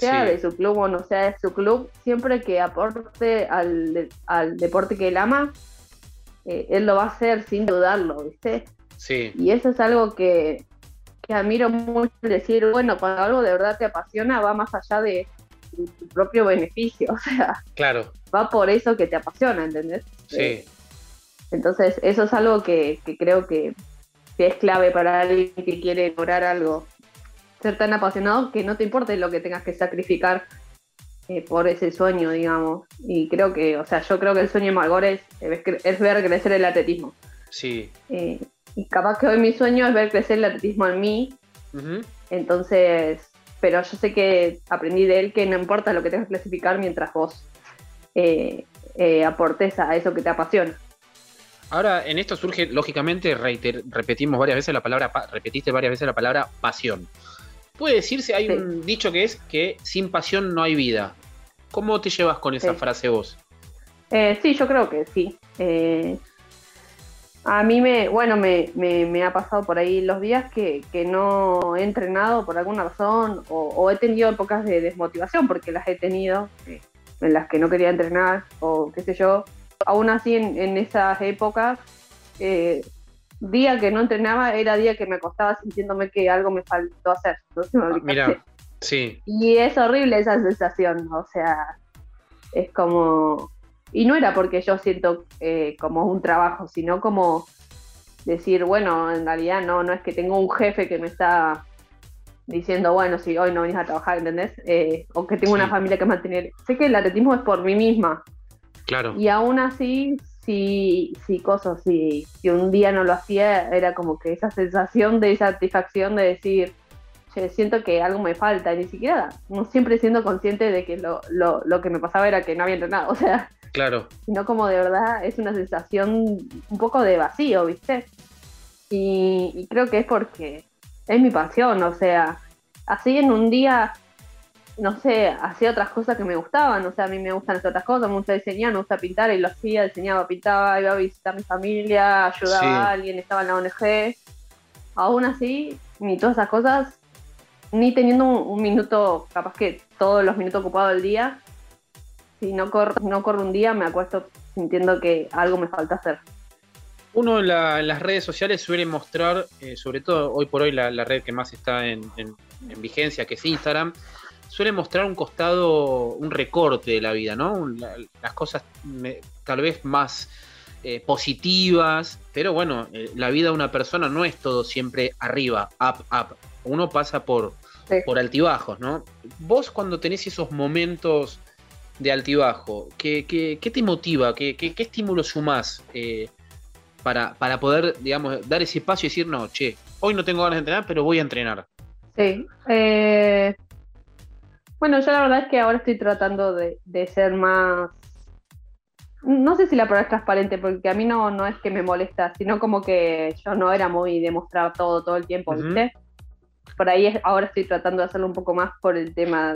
sea Sí. de su club o no sea de su club, siempre que aporte al, al deporte que él ama, eh, él lo va a hacer sin dudarlo, ¿viste? sí, Y eso es algo que, que admiro mucho, decir, bueno, cuando algo de verdad te apasiona, va más allá de, de tu propio beneficio, o sea, claro, va por eso que te apasiona, ¿entendés? Eh, sí, Entonces, eso es algo que, que creo que, que es clave para alguien que quiere lograr algo. Ser tan apasionado que no te importe lo que tengas que sacrificar eh, por ese sueño, digamos. Y creo que, o sea, yo creo que el sueño de Margot es, es ver crecer el atletismo. sí. Eh, y capaz que hoy mi sueño es ver crecer el atletismo en mí. Entonces, pero yo sé que aprendí de él que no importa lo que tengas que clasificar mientras vos eh, eh, aportes a eso que te apasiona. Ahora, en esto surge, lógicamente, reiter- repetimos varias veces la palabra, pa- repetiste varias veces la palabra pasión. Puede decirse, hay Sí. un dicho que es que sin pasión no hay vida. ¿Cómo te llevas con esa Sí. frase vos? Eh, sí, yo creo que sí. Eh, a mí me, bueno, me, me- me ha pasado por ahí los días que, que no he entrenado por alguna razón o, o he tenido épocas de desmotivación porque las he tenido, eh, en las que no quería entrenar o qué sé yo. Aún así, en, en esas épocas, eh, día que no entrenaba era día que me acostaba sintiéndome que algo me faltó hacer. Entonces me Ah, mira, sí, Y es horrible esa sensación, o sea, es como... Y no era porque yo siento eh, como un trabajo, sino como decir, bueno, en realidad no, no es que tengo un jefe que me está diciendo, bueno, si hoy no venís a trabajar, ¿entendés? Eh, o que tengo Sí. una familia que mantener. Sé que el atletismo es por mí misma. claro. Y aún así, si, si cosas, si, si un día no lo hacía, era como que esa sensación de satisfacción de decir, "Che, siento que algo me falta, ni siquiera, no siempre siendo consciente de que lo, lo, lo que me pasaba era que no había entrenado, o sea, Claro, sino como de verdad es una sensación un poco de vacío, ¿viste? Y, y creo que es porque es mi pasión, o sea, así en un día, no sé, hacía otras cosas que me gustaban, o sea, a mí me gustan hacer otras cosas, me gusta diseñar, me gusta pintar, y lo hacía, diseñaba, pintaba, iba a visitar a mi familia, ayudaba Sí. a alguien, estaba en la ONG. Aún así, ni todas esas cosas ni teniendo un, minuto, capaz que todos los minutos ocupados del día, si no corro, no corro un día, me acuesto sintiendo que algo me falta hacer. Uno en, las redes sociales suele mostrar, eh, sobre todo hoy por hoy la, red que más está en, vigencia, que es Instagram, suele mostrar un costado, un recorte de la vida, ¿no? las cosas tal vez más eh, positivas, pero bueno, eh, la vida de una persona no es todo siempre arriba, up, up. Uno pasa por, por altibajos, ¿no? Vos cuando tenés esos momentos de altibajo, ¿qué, qué, te motiva? ¿Qué, qué, qué estímulo sumás eh, para, para poder, digamos, dar ese paso y decir, no, che, hoy no tengo ganas de entrenar, pero voy a entrenar? Sí. Bueno, yo la verdad es que ahora estoy tratando de, de ser más no sé si la prueba es transparente, porque a mí no, no es que me molesta, sino como que yo no era muy de mostrar todo todo el tiempo, ¿viste? Por ahí ahora estoy tratando de hacerlo un poco más por el tema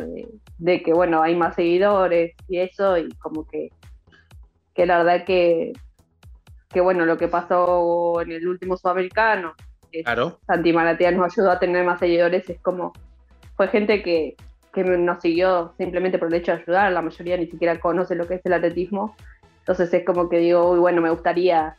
de, que, bueno, hay más seguidores y eso, y como que, que la verdad que, que, bueno, lo que pasó en el último sudamericano, que claro. Santi Maratea nos ayudó a tener más seguidores, es como, fue gente que, que nos siguió simplemente por el hecho de ayudar, la mayoría ni siquiera conoce lo que es el atletismo entonces es como que digo, uy, bueno, me gustaría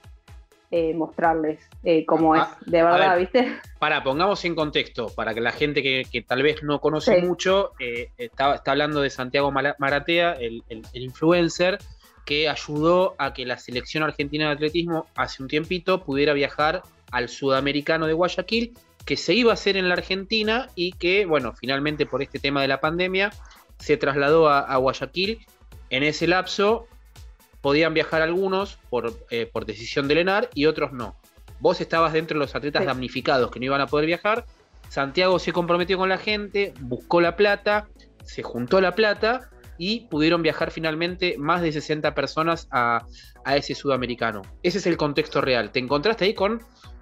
eh, mostrarles eh, cómo ah, es, de verdad, ¿viste? Para, pongamos en contexto, para que la gente que, tal vez no conoce mucho, eh, está, hablando de Santiago Maratea, el, influencer, que ayudó a que la selección argentina de atletismo hace un tiempito pudiera viajar al sudamericano de Guayaquil, que se iba a hacer en la Argentina y que, bueno, finalmente por este tema de la pandemia, se trasladó a, a Guayaquil. En ese lapso podían viajar algunos por, eh, por decisión de Lenar y otros no. Vos estabas dentro de los atletas damnificados que no iban a poder viajar. Santiago se comprometió con la gente, buscó la plata, se juntó la plata y pudieron viajar finalmente más de 60 personas a, ese sudamericano. Ese es el contexto real. Te encontraste ahí con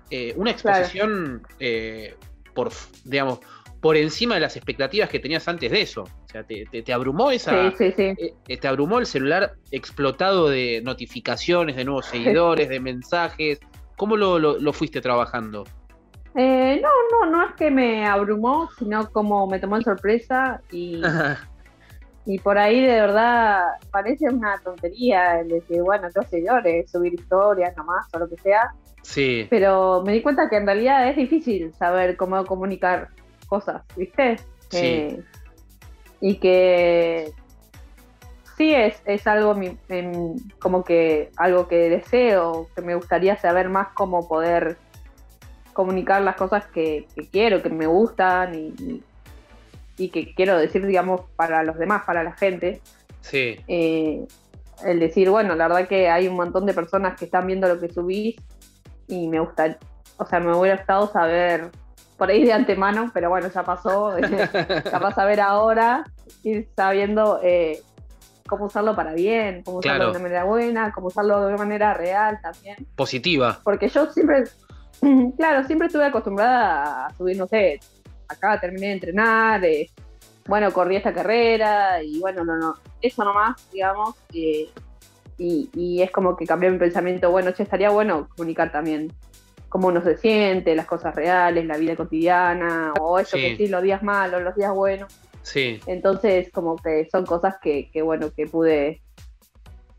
eh, una exposición eh, por, digamos, por encima de las expectativas que tenías antes de eso. O sea, te, abrumó esa. Sí, sí, sí. Eh, te abrumó el celular explotado de notificaciones, de nuevos seguidores, de mensajes. ¿Cómo lo, fuiste trabajando? Eh, no, no, no es que me abrumó, sino como me tomó en sorpresa y, y por ahí de verdad parece una tontería el decir, bueno, tengo seguidores, subir historias nomás o lo que sea. Sí. Pero me di cuenta que en realidad es difícil saber cómo comunicar cosas, ¿viste? Eh, y que sí es, es algo como que algo que deseo, que me gustaría saber más cómo poder comunicar las cosas que, quiero, que me gustan y, y, que quiero decir, digamos, para los demás, para la gente. Sí. Eh, el decir, bueno, la verdad que hay un montón de personas que están viendo lo que subís y me gusta, o sea, me hubiera gustado saber por ahí de antemano, pero bueno, ya pasó, capaz a ver ahora, ir sabiendo eh, cómo usarlo para bien, cómo usarlo de una manera buena, cómo usarlo de una manera real también. Positiva. Porque yo siempre, claro, siempre estuve acostumbrada a subir, no sé, acá terminé de entrenar, eh, bueno, corrí esta carrera y bueno, no, no, eso nomás, digamos, eh, y, y, es como que cambió mi pensamiento, bueno, che, estaría bueno comunicar también cómo uno se siente, las cosas reales, la vida cotidiana, o eso que sí, los días malos, los días buenos. Sí. Entonces, como que son cosas que, que bueno, que pude,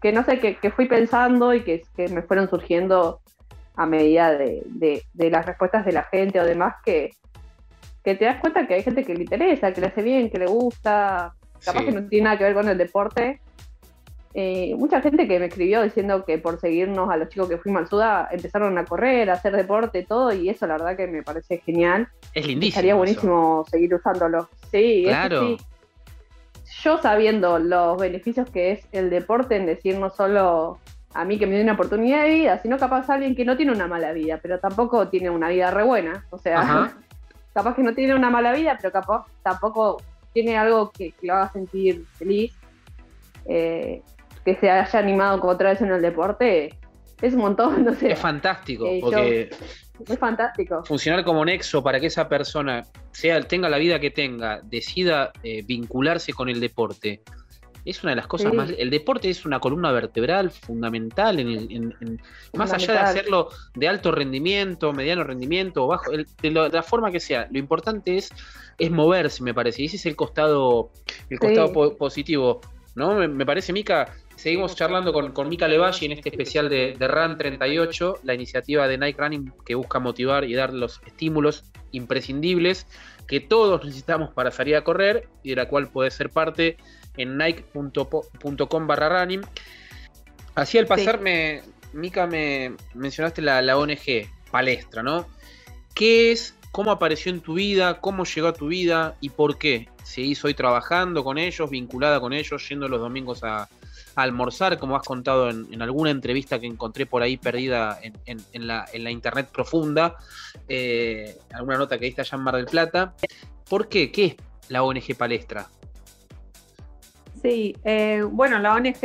que no sé, que, fui pensando y que, me fueron surgiendo a medida de, de, las respuestas de la gente o demás, que, que te das cuenta que hay gente que le interesa, que le hace bien, que le gusta, capaz que no tiene nada que ver con el deporte, eh, mucha gente que me escribió diciendo que por seguirnos a los chicos que fuimos al Suda empezaron a correr, a hacer deporte, todo, y eso la verdad que me parece genial. Es lindísimo. Estaría buenísimo seguir usándolo. Sí, claro. Yo sabiendo los beneficios que es el deporte en decir no solo a mí que me dio una oportunidad de vida, sino capaz a alguien que no tiene una mala vida, pero tampoco tiene una vida re buena. O sea, capaz que no tiene una mala vida, pero capaz tampoco tiene algo que, lo haga sentir feliz. Eh, que se haya animado otra vez en el deporte es un montón, no sé. Es fantástico, eh, porque es fantástico. Funcionar como nexo para que esa persona, sea tenga la vida que tenga, decida eh, vincularse con el deporte es una de las cosas más. El deporte es una columna vertebral fundamental, en, más allá de hacerlo de alto rendimiento, mediano rendimiento o bajo, de, la forma que sea. Lo importante es, es moverse, me parece. Y ese es el costado, el costado positivo. ¿no? Me, parece, Mica, seguimos charlando con, con Mica Levalle en este especial de, de RAN 38, la iniciativa de Nike Running que busca motivar y dar los estímulos imprescindibles que todos necesitamos para salir a correr y de la cual puedes ser parte en nike.com barra running. Así al pasarme, Mica, me mencionaste la, la ONG Palestra, ¿no? ¿Qué es? ¿Cómo apareció en tu vida? ¿Cómo llegó a tu vida? ¿Y por qué? ¿Seguís hoy trabajando con ellos, vinculada con ellos, yendo los domingos a, almorzar, como has contado en, alguna entrevista que encontré por ahí perdida en, la, internet profunda, eh, alguna nota que diste allá en Mar del Plata. ¿Por qué? ¿Qué es la ONG Palestra? Sí, eh, bueno, la ONG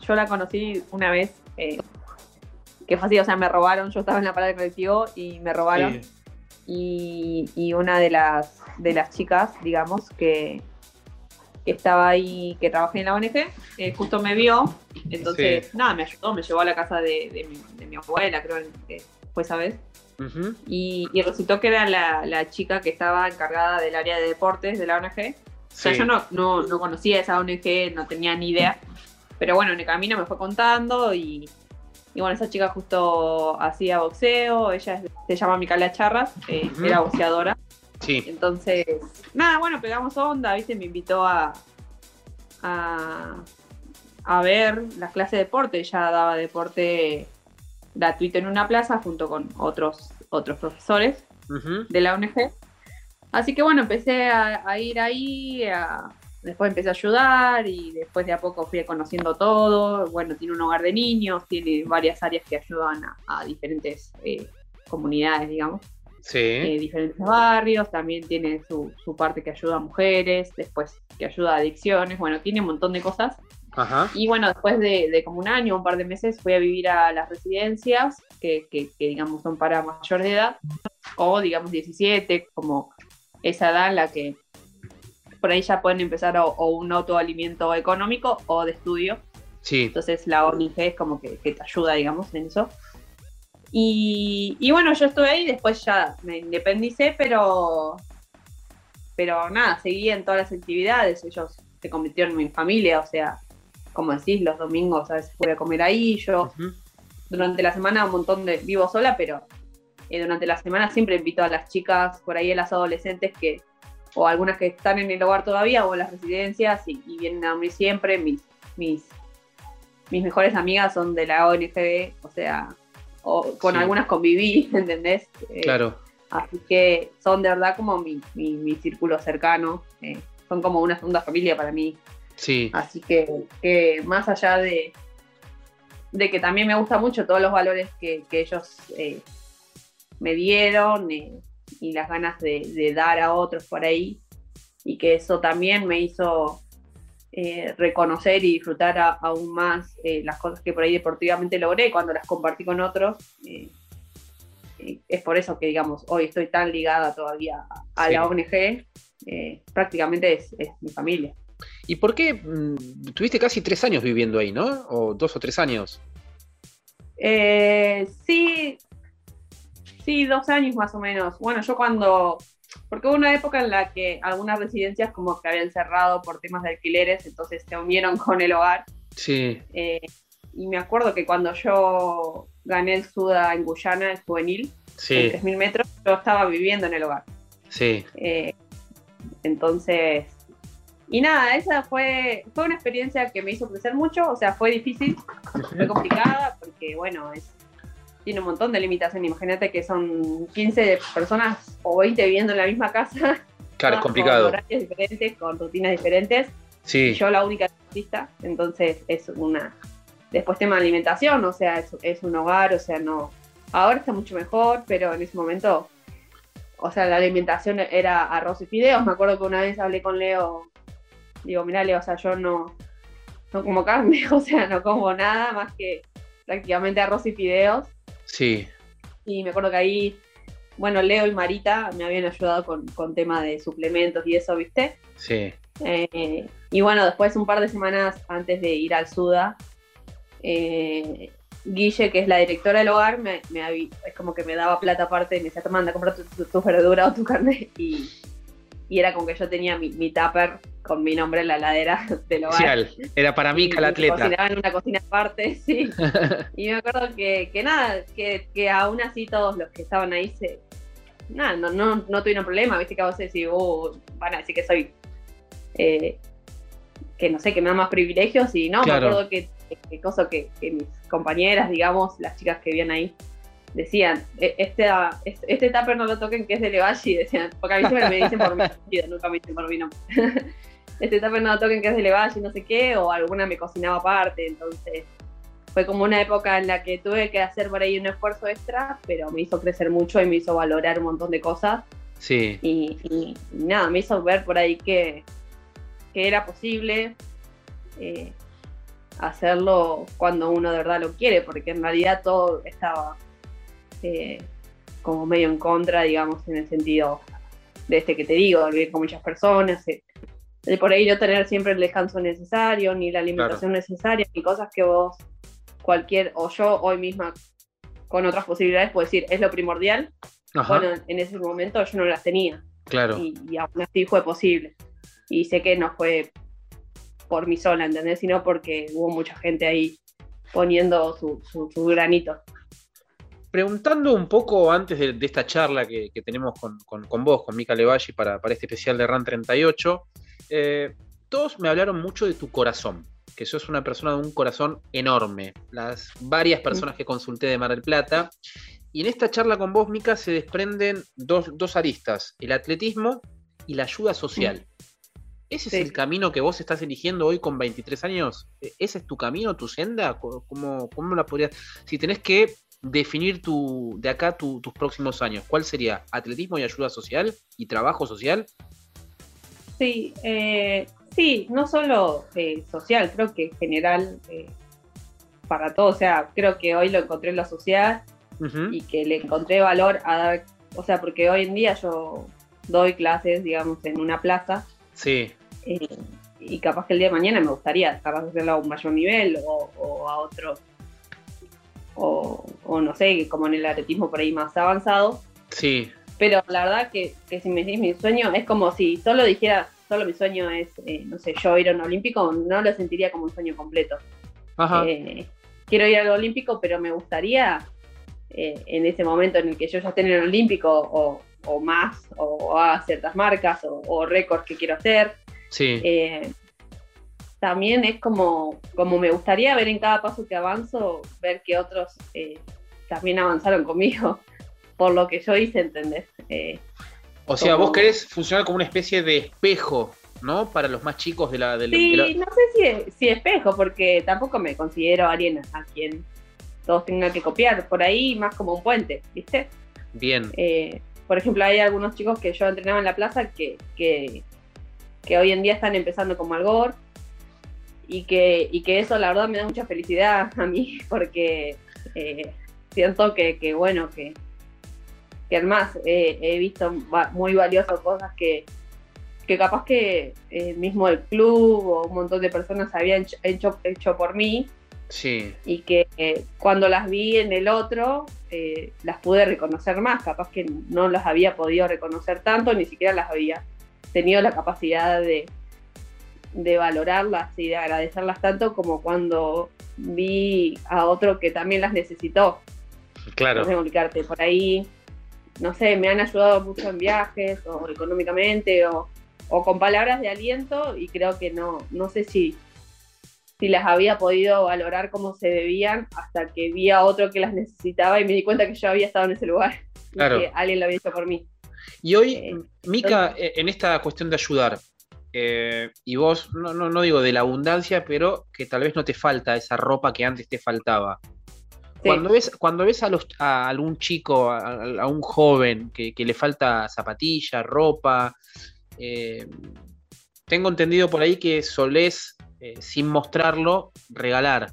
yo la conocí una vez, eh, que fue así, o sea, me robaron, yo estaba en la parada de colectivo y me robaron. Y, y, una de las, de las chicas, digamos, que, que estaba ahí, que trabajé en la ONG, eh, justo me vio, entonces, nada, me ayudó, me llevó a la casa de, mi, abuela, creo que fue esa vez. y, resultó que era la, chica que estaba encargada del área de deportes de la ONG. O sea, yo no, no, conocía esa ONG, no tenía ni idea. Pero bueno, en el camino me fue contando y, bueno, esa chica justo hacía boxeo, ella se llama Micaela Charras, eh, era boxeadora. Sí. Entonces, nada, bueno, pegamos onda, ¿viste? Me invitó a, a, ver las clases de deporte. Ella daba deporte gratuito en una plaza junto con otros, otros profesores de la ONG. Así que bueno, empecé a, ir ahí, después empecé a ayudar y después de a poco fui conociendo todo. Bueno, tiene un hogar de niños, tiene varias áreas que ayudan a, diferentes eh, comunidades, digamos sí. Eh, diferentes barrios, también tiene su, parte que ayuda a mujeres, después que ayuda a adicciones, bueno, tiene un montón de cosas. Y bueno, después de, como un año, un par de meses, fui a vivir a las residencias, que, digamos son para mayor de edad, o digamos 17, como esa edad en la que por ahí ya pueden empezar o, un autoalimento económico o de estudio. Sí. Entonces la ONG es como que, que te ayuda, digamos, en eso. Y, bueno, yo estuve ahí, después ya me independicé, pero, pero nada, seguí en todas las actividades, ellos se convirtieron en mi familia, o sea, como decís, los domingos a veces voy a comer ahí, yo durante la semana un montón de, vivo sola, pero eh, durante la semana siempre invito a las chicas, por ahí a las adolescentes que, o algunas que están en el hogar todavía o en las residencias y, vienen a mí siempre, mis, mis, mis mejores amigas son de la ONG, o sea, o con algunas conviví, ¿entendés? Eh, claro. Así que son de verdad como mi, mi, círculo cercano, eh, son como una segunda familia para mí. Sí. Así que, más allá de, de que también me gusta mucho todos los valores que, ellos eh, me dieron y las ganas de, de, dar a otros por ahí, y que eso también me hizo eh, reconocer y disfrutar aún más eh, las cosas que por ahí deportivamente logré cuando las compartí con otros. Eh, es por eso que, digamos, hoy estoy tan ligada todavía a la ONG. prácticamente es, mi familia. ¿Y por qué mm, tuviste casi tres años viviendo ahí, no? ¿O dos o tres años? sí, sí, dos años más o menos. Bueno, yo cuando porque hubo una época en la que algunas residencias como que habían cerrado por temas de alquileres, entonces se unieron con el hogar. Sí. Eh, y me acuerdo que cuando yo gané el Suda en Guyana, el juvenil, sí. en 3.000 metros, yo estaba viviendo en el hogar. Sí. Eh, entonces, y nada, esa fue, fue una experiencia que me hizo crecer mucho, o sea, fue difícil, fue complicada, porque bueno, es tiene un montón de limitaciones. Imagínate que son 15 personas o 20 viviendo en la misma casa. Claro, es complicado. Con horarios diferentes, con rutinas diferentes. Sí. yo la única artista, entonces es una... Después tema de alimentación, o sea, es, es un hogar, o sea, no... Ahora está mucho mejor, pero en ese momento, o sea, la alimentación era arroz y fideos. Me acuerdo que una vez hablé con Leo, digo, mira Leo, o sea, yo no, no como carne, o sea, no como nada más que prácticamente arroz y fideos. Sí. Y me acuerdo que ahí, bueno, Leo y Marita me habían ayudado con, con tema de suplementos y eso, ¿viste? Sí. Eh, y bueno, después, un par de semanas antes de ir al SUDA, eh, Guille, que es la directora del hogar, me, es como que me daba plata aparte y me decía, toma, anda, compra tu, verdura o tu carne. Y, y, era como que yo tenía mi, mi tupper con mi nombre en la ladera del hogar. Era para mí, la atleta. Cocinaba en una cocina aparte, sí. y me acuerdo que, que nada, que, que, aún así todos los que estaban ahí se... Nada, no, no, no tuvieron problema, viste que a vos decís, uh, van a decir que soy... Eh, que no sé, que me dan más privilegios y no, me acuerdo que que, cosa que, mis compañeras, digamos, las chicas que vivían ahí, decían, e, este, este tupper no lo toquen que es de Levashi, decían, porque a mí siempre me dicen por mi apellido, nunca me dicen por mi nombre. Este tupper no lo toquen que es de Levashi, no sé qué, o alguna me cocinaba aparte, entonces fue como una época en la que tuve que hacer por ahí un esfuerzo extra, pero me hizo crecer mucho y me hizo valorar un montón de cosas. Sí. Y, nada, me hizo ver por ahí que, que era posible. Eh, hacerlo cuando uno de verdad lo quiere, porque en realidad todo estaba eh, como medio en contra, digamos, en el sentido de este que te digo, de vivir con muchas personas, eh, de por ahí no tener siempre el descanso necesario, ni la alimentación necesaria, ni cosas que vos, cualquier, o yo hoy misma, con otras posibilidades, puedo decir, es lo primordial. Bueno, en ese momento yo no las tenía. Claro. Y, y aún así fue posible. Y sé que no fue por mí sola, ¿entendés? Sino porque hubo mucha gente ahí poniendo su, granito. Preguntando un poco antes de, esta charla que, tenemos con, vos, con Mika Levalli, para, para este especial de RAN 38, eh, todos me hablaron mucho de tu corazón, que sos una persona de un corazón enorme. Las varias personas que consulté de Mar del Plata. Y en esta charla con vos, Mika, se desprenden dos, dos aristas, el atletismo y la ayuda social. ¿Ese es el camino que vos estás eligiendo hoy con 23 años? ¿E-, ¿Ese es tu camino, tu senda? ¿Cómo, cómo la podrías...? Si tenés que definir tu, de acá tus próximos años, ¿cuál sería? ¿Atletismo y ayuda social? ¿Y trabajo social? Sí, eh, sí, no solo eh, social, creo que en general eh, para todo. O sea, creo que hoy lo encontré en la sociedad y que le encontré valor a dar... O sea, porque hoy en día yo doy clases, digamos, en una plaza. Sí. Eh, y capaz que el día de mañana me gustaría, capaz de hacerlo a un mayor nivel o, a otro, o, no sé, como en el atletismo por ahí más avanzado. Sí. Pero la verdad que, si me decís mi sueño, es como si solo dijera, solo mi sueño es, eh, no sé, yo ir a un olímpico, no lo sentiría como un sueño completo. Eh, quiero ir al olímpico, pero me gustaría en ese momento en el que yo ya esté en el olímpico o, más, o, haga ciertas marcas o, o récords que quiero hacer, Sí. Eh, también es como, como me gustaría ver en cada paso que avanzo, ver que otros eh, también avanzaron conmigo por lo que yo hice, ¿entendés? Eh, o sea, vos querés funcionar como una especie de espejo, ¿no? Para los más chicos de la... De sí, no sé si, si, espejo, porque tampoco me considero alguien a quien todos tengan que copiar. Por ahí más como un puente, ¿viste? Bien. por ejemplo, hay algunos chicos que yo entrenaba en la plaza que, que que hoy en día están empezando como Algor y que, y que eso la verdad me da mucha felicidad a mí porque eh, siento que, que, bueno, que, que además he visto muy valiosas cosas que, que capaz que eh, mismo el club o un montón de personas habían hecho, hecho, por mí. Sí. Y que eh, cuando las vi en el otro, las pude reconocer más. Capaz que no las había podido reconocer tanto, ni siquiera las había tenido la capacidad de, de valorarlas y de agradecerlas tanto como cuando vi a otro que también las necesitó. Claro. No sé por ahí, no sé, me han ayudado mucho en viajes o económicamente o, con palabras de aliento y creo que no, no sé si, si las había podido valorar como se debían hasta que vi a otro que las necesitaba y me di cuenta que yo había estado en ese lugar. Claro. que alguien lo había hecho por mí. Y hoy, eh, Mica, eh, en esta cuestión de ayudar, eh, y vos, no, no, digo de la abundancia, pero que tal vez no te falta esa ropa que antes te faltaba. Cuando ves, cuando ves a, los, a algún chico, a, un joven que, le falta zapatilla, ropa, tengo entendido por ahí que solés, sin mostrarlo, regalar.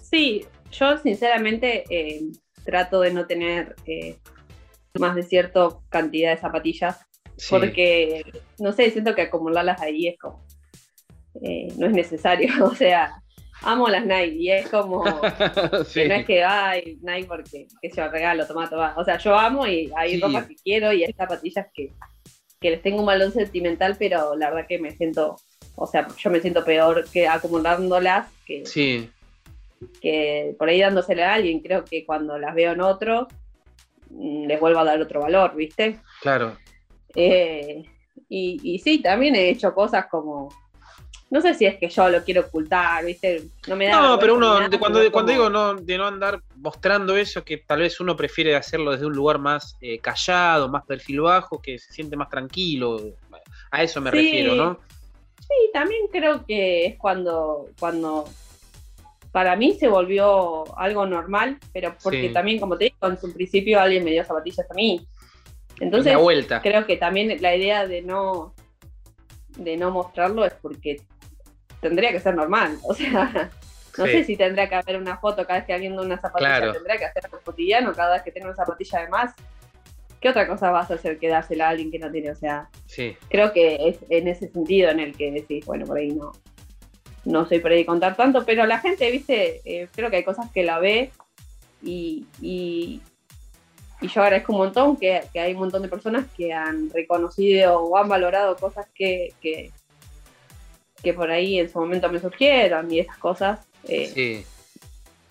Sí, yo sinceramente trato de no tener más de cierta cantidad de zapatillas Porque, no sé, siento que acumularlas ahí es como, eh, no es necesario, o sea, amo las Nike y es como, que no es que, ay, Nike porque, que yo regalo, toma, toma, o sea, yo amo y hay ropa que quiero y hay zapatillas que, que les tengo un balón sentimental, pero la verdad que me siento, o sea, yo me siento peor que acumulándolas que, sí. que por ahí dándosela a alguien, creo que cuando las veo en otro, mm, les vuelvo a dar otro valor, ¿viste? Claro. Eh, y, y sí, también he hecho cosas como no sé si es que yo lo quiero ocultar, ¿viste? No me da. No, pero uno, cuando, cuando digo no, de no andar mostrando eso, que tal vez uno prefiere hacerlo desde un lugar más eh, callado, más perfil bajo, que se siente más tranquilo. A eso me refiero, ¿no? Sí, también creo que es cuando, cuando para mí se volvió algo normal, pero porque también, como te digo, en su principio alguien me dio zapatillas a mí. Entonces, creo que también la idea de no de no mostrarlo es porque tendría que ser normal. O sea, no sé si tendría que haber una foto cada vez que alguien da una zapatilla, tendría que hacer cotidiano cada vez que tenga una zapatilla de más. ¿Qué otra cosa vas a hacer que dársela a alguien que no tiene? O sea, creo que es en ese sentido en el que decís, bueno, por ahí no, no soy por ahí contar tanto, pero la gente, viste, eh, creo que hay cosas que la ve y, y, yo agradezco un montón que, hay un montón de personas que han reconocido o han valorado cosas que, que, que por ahí en su momento me surgieron y esas cosas. Eh, sí.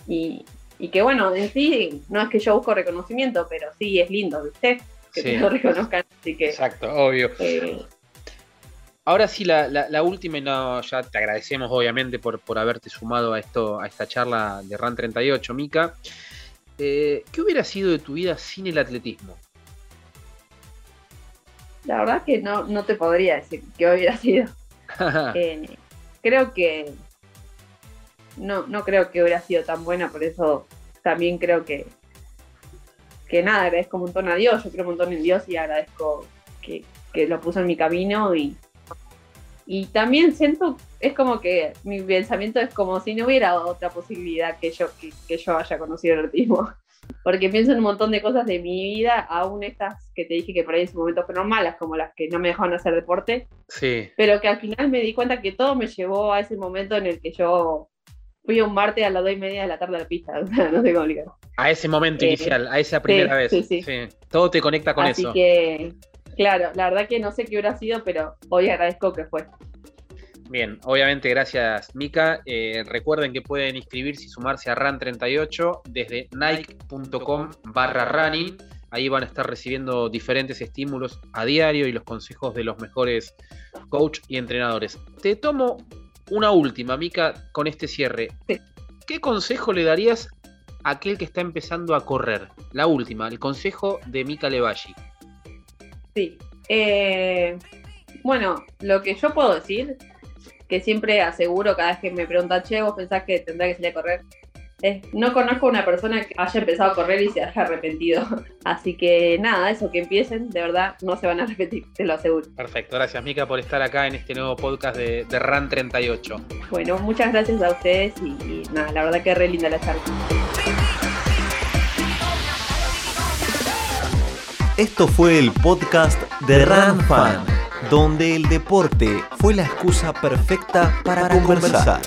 Y, y, que bueno, en sí, no es que yo busco reconocimiento, pero sí es lindo, ¿viste? Que te lo reconozcan, así que... Exacto, obvio. Eh, Ahora sí, la, la, última, y no, ya te agradecemos obviamente por, por haberte sumado a esto, a esta charla de RAN 38, Mica. Eh, ¿Qué hubiera sido de tu vida sin el atletismo? La verdad que no, no te podría decir qué hubiera sido. Eh, creo que no, no creo que hubiera sido tan buena, por eso también creo que, que nada, agradezco un montón a Dios, yo creo un montón en Dios y agradezco que, lo puso en mi camino y, y también siento, es como que mi pensamiento es como si no hubiera otra posibilidad que yo, que, que yo haya conocido el autismo porque pienso en un montón de cosas de mi vida, aún estas que te dije que por ahí en su momento fueron malas, como las que no me dejaron hacer deporte, sí. pero que al final me di cuenta que todo me llevó a ese momento en el que yo fui un martes a las dos y media de la tarde a la pista, no sé cómo explicar. A ese momento eh, inicial, a esa primera vez. Sí, sí. Todo te conecta con eso. Así que, claro, la verdad que no sé qué hubiera sido, pero hoy agradezco que fue. Bien, obviamente gracias Mika. Eh, recuerden que pueden inscribirse y sumarse a RAN38 desde nike.com barra running. Ahí van a estar recibiendo diferentes estímulos a diario y los consejos de los mejores coach y entrenadores. Te tomo una última, Mika, con este cierre. ¿Qué consejo le darías a aquel que está empezando a correr? La última, el consejo de Mika Levashi. Sí. Eh, bueno, lo que yo puedo decir que siempre aseguro cada vez que me preguntan, che, vos pensás que tendrá que salir a correr. no conozco a una persona que haya empezado a correr y se haya arrepentido. Así que nada, eso que empiecen, de verdad, no se van a arrepentir, te lo aseguro. Perfecto, gracias Mica por estar acá en este nuevo podcast de, de RAN 38. Bueno, muchas gracias a ustedes y, nada, la verdad que es re linda la charla. Esto fue el podcast de RAN Fan donde el deporte fue la excusa perfecta para, conversar.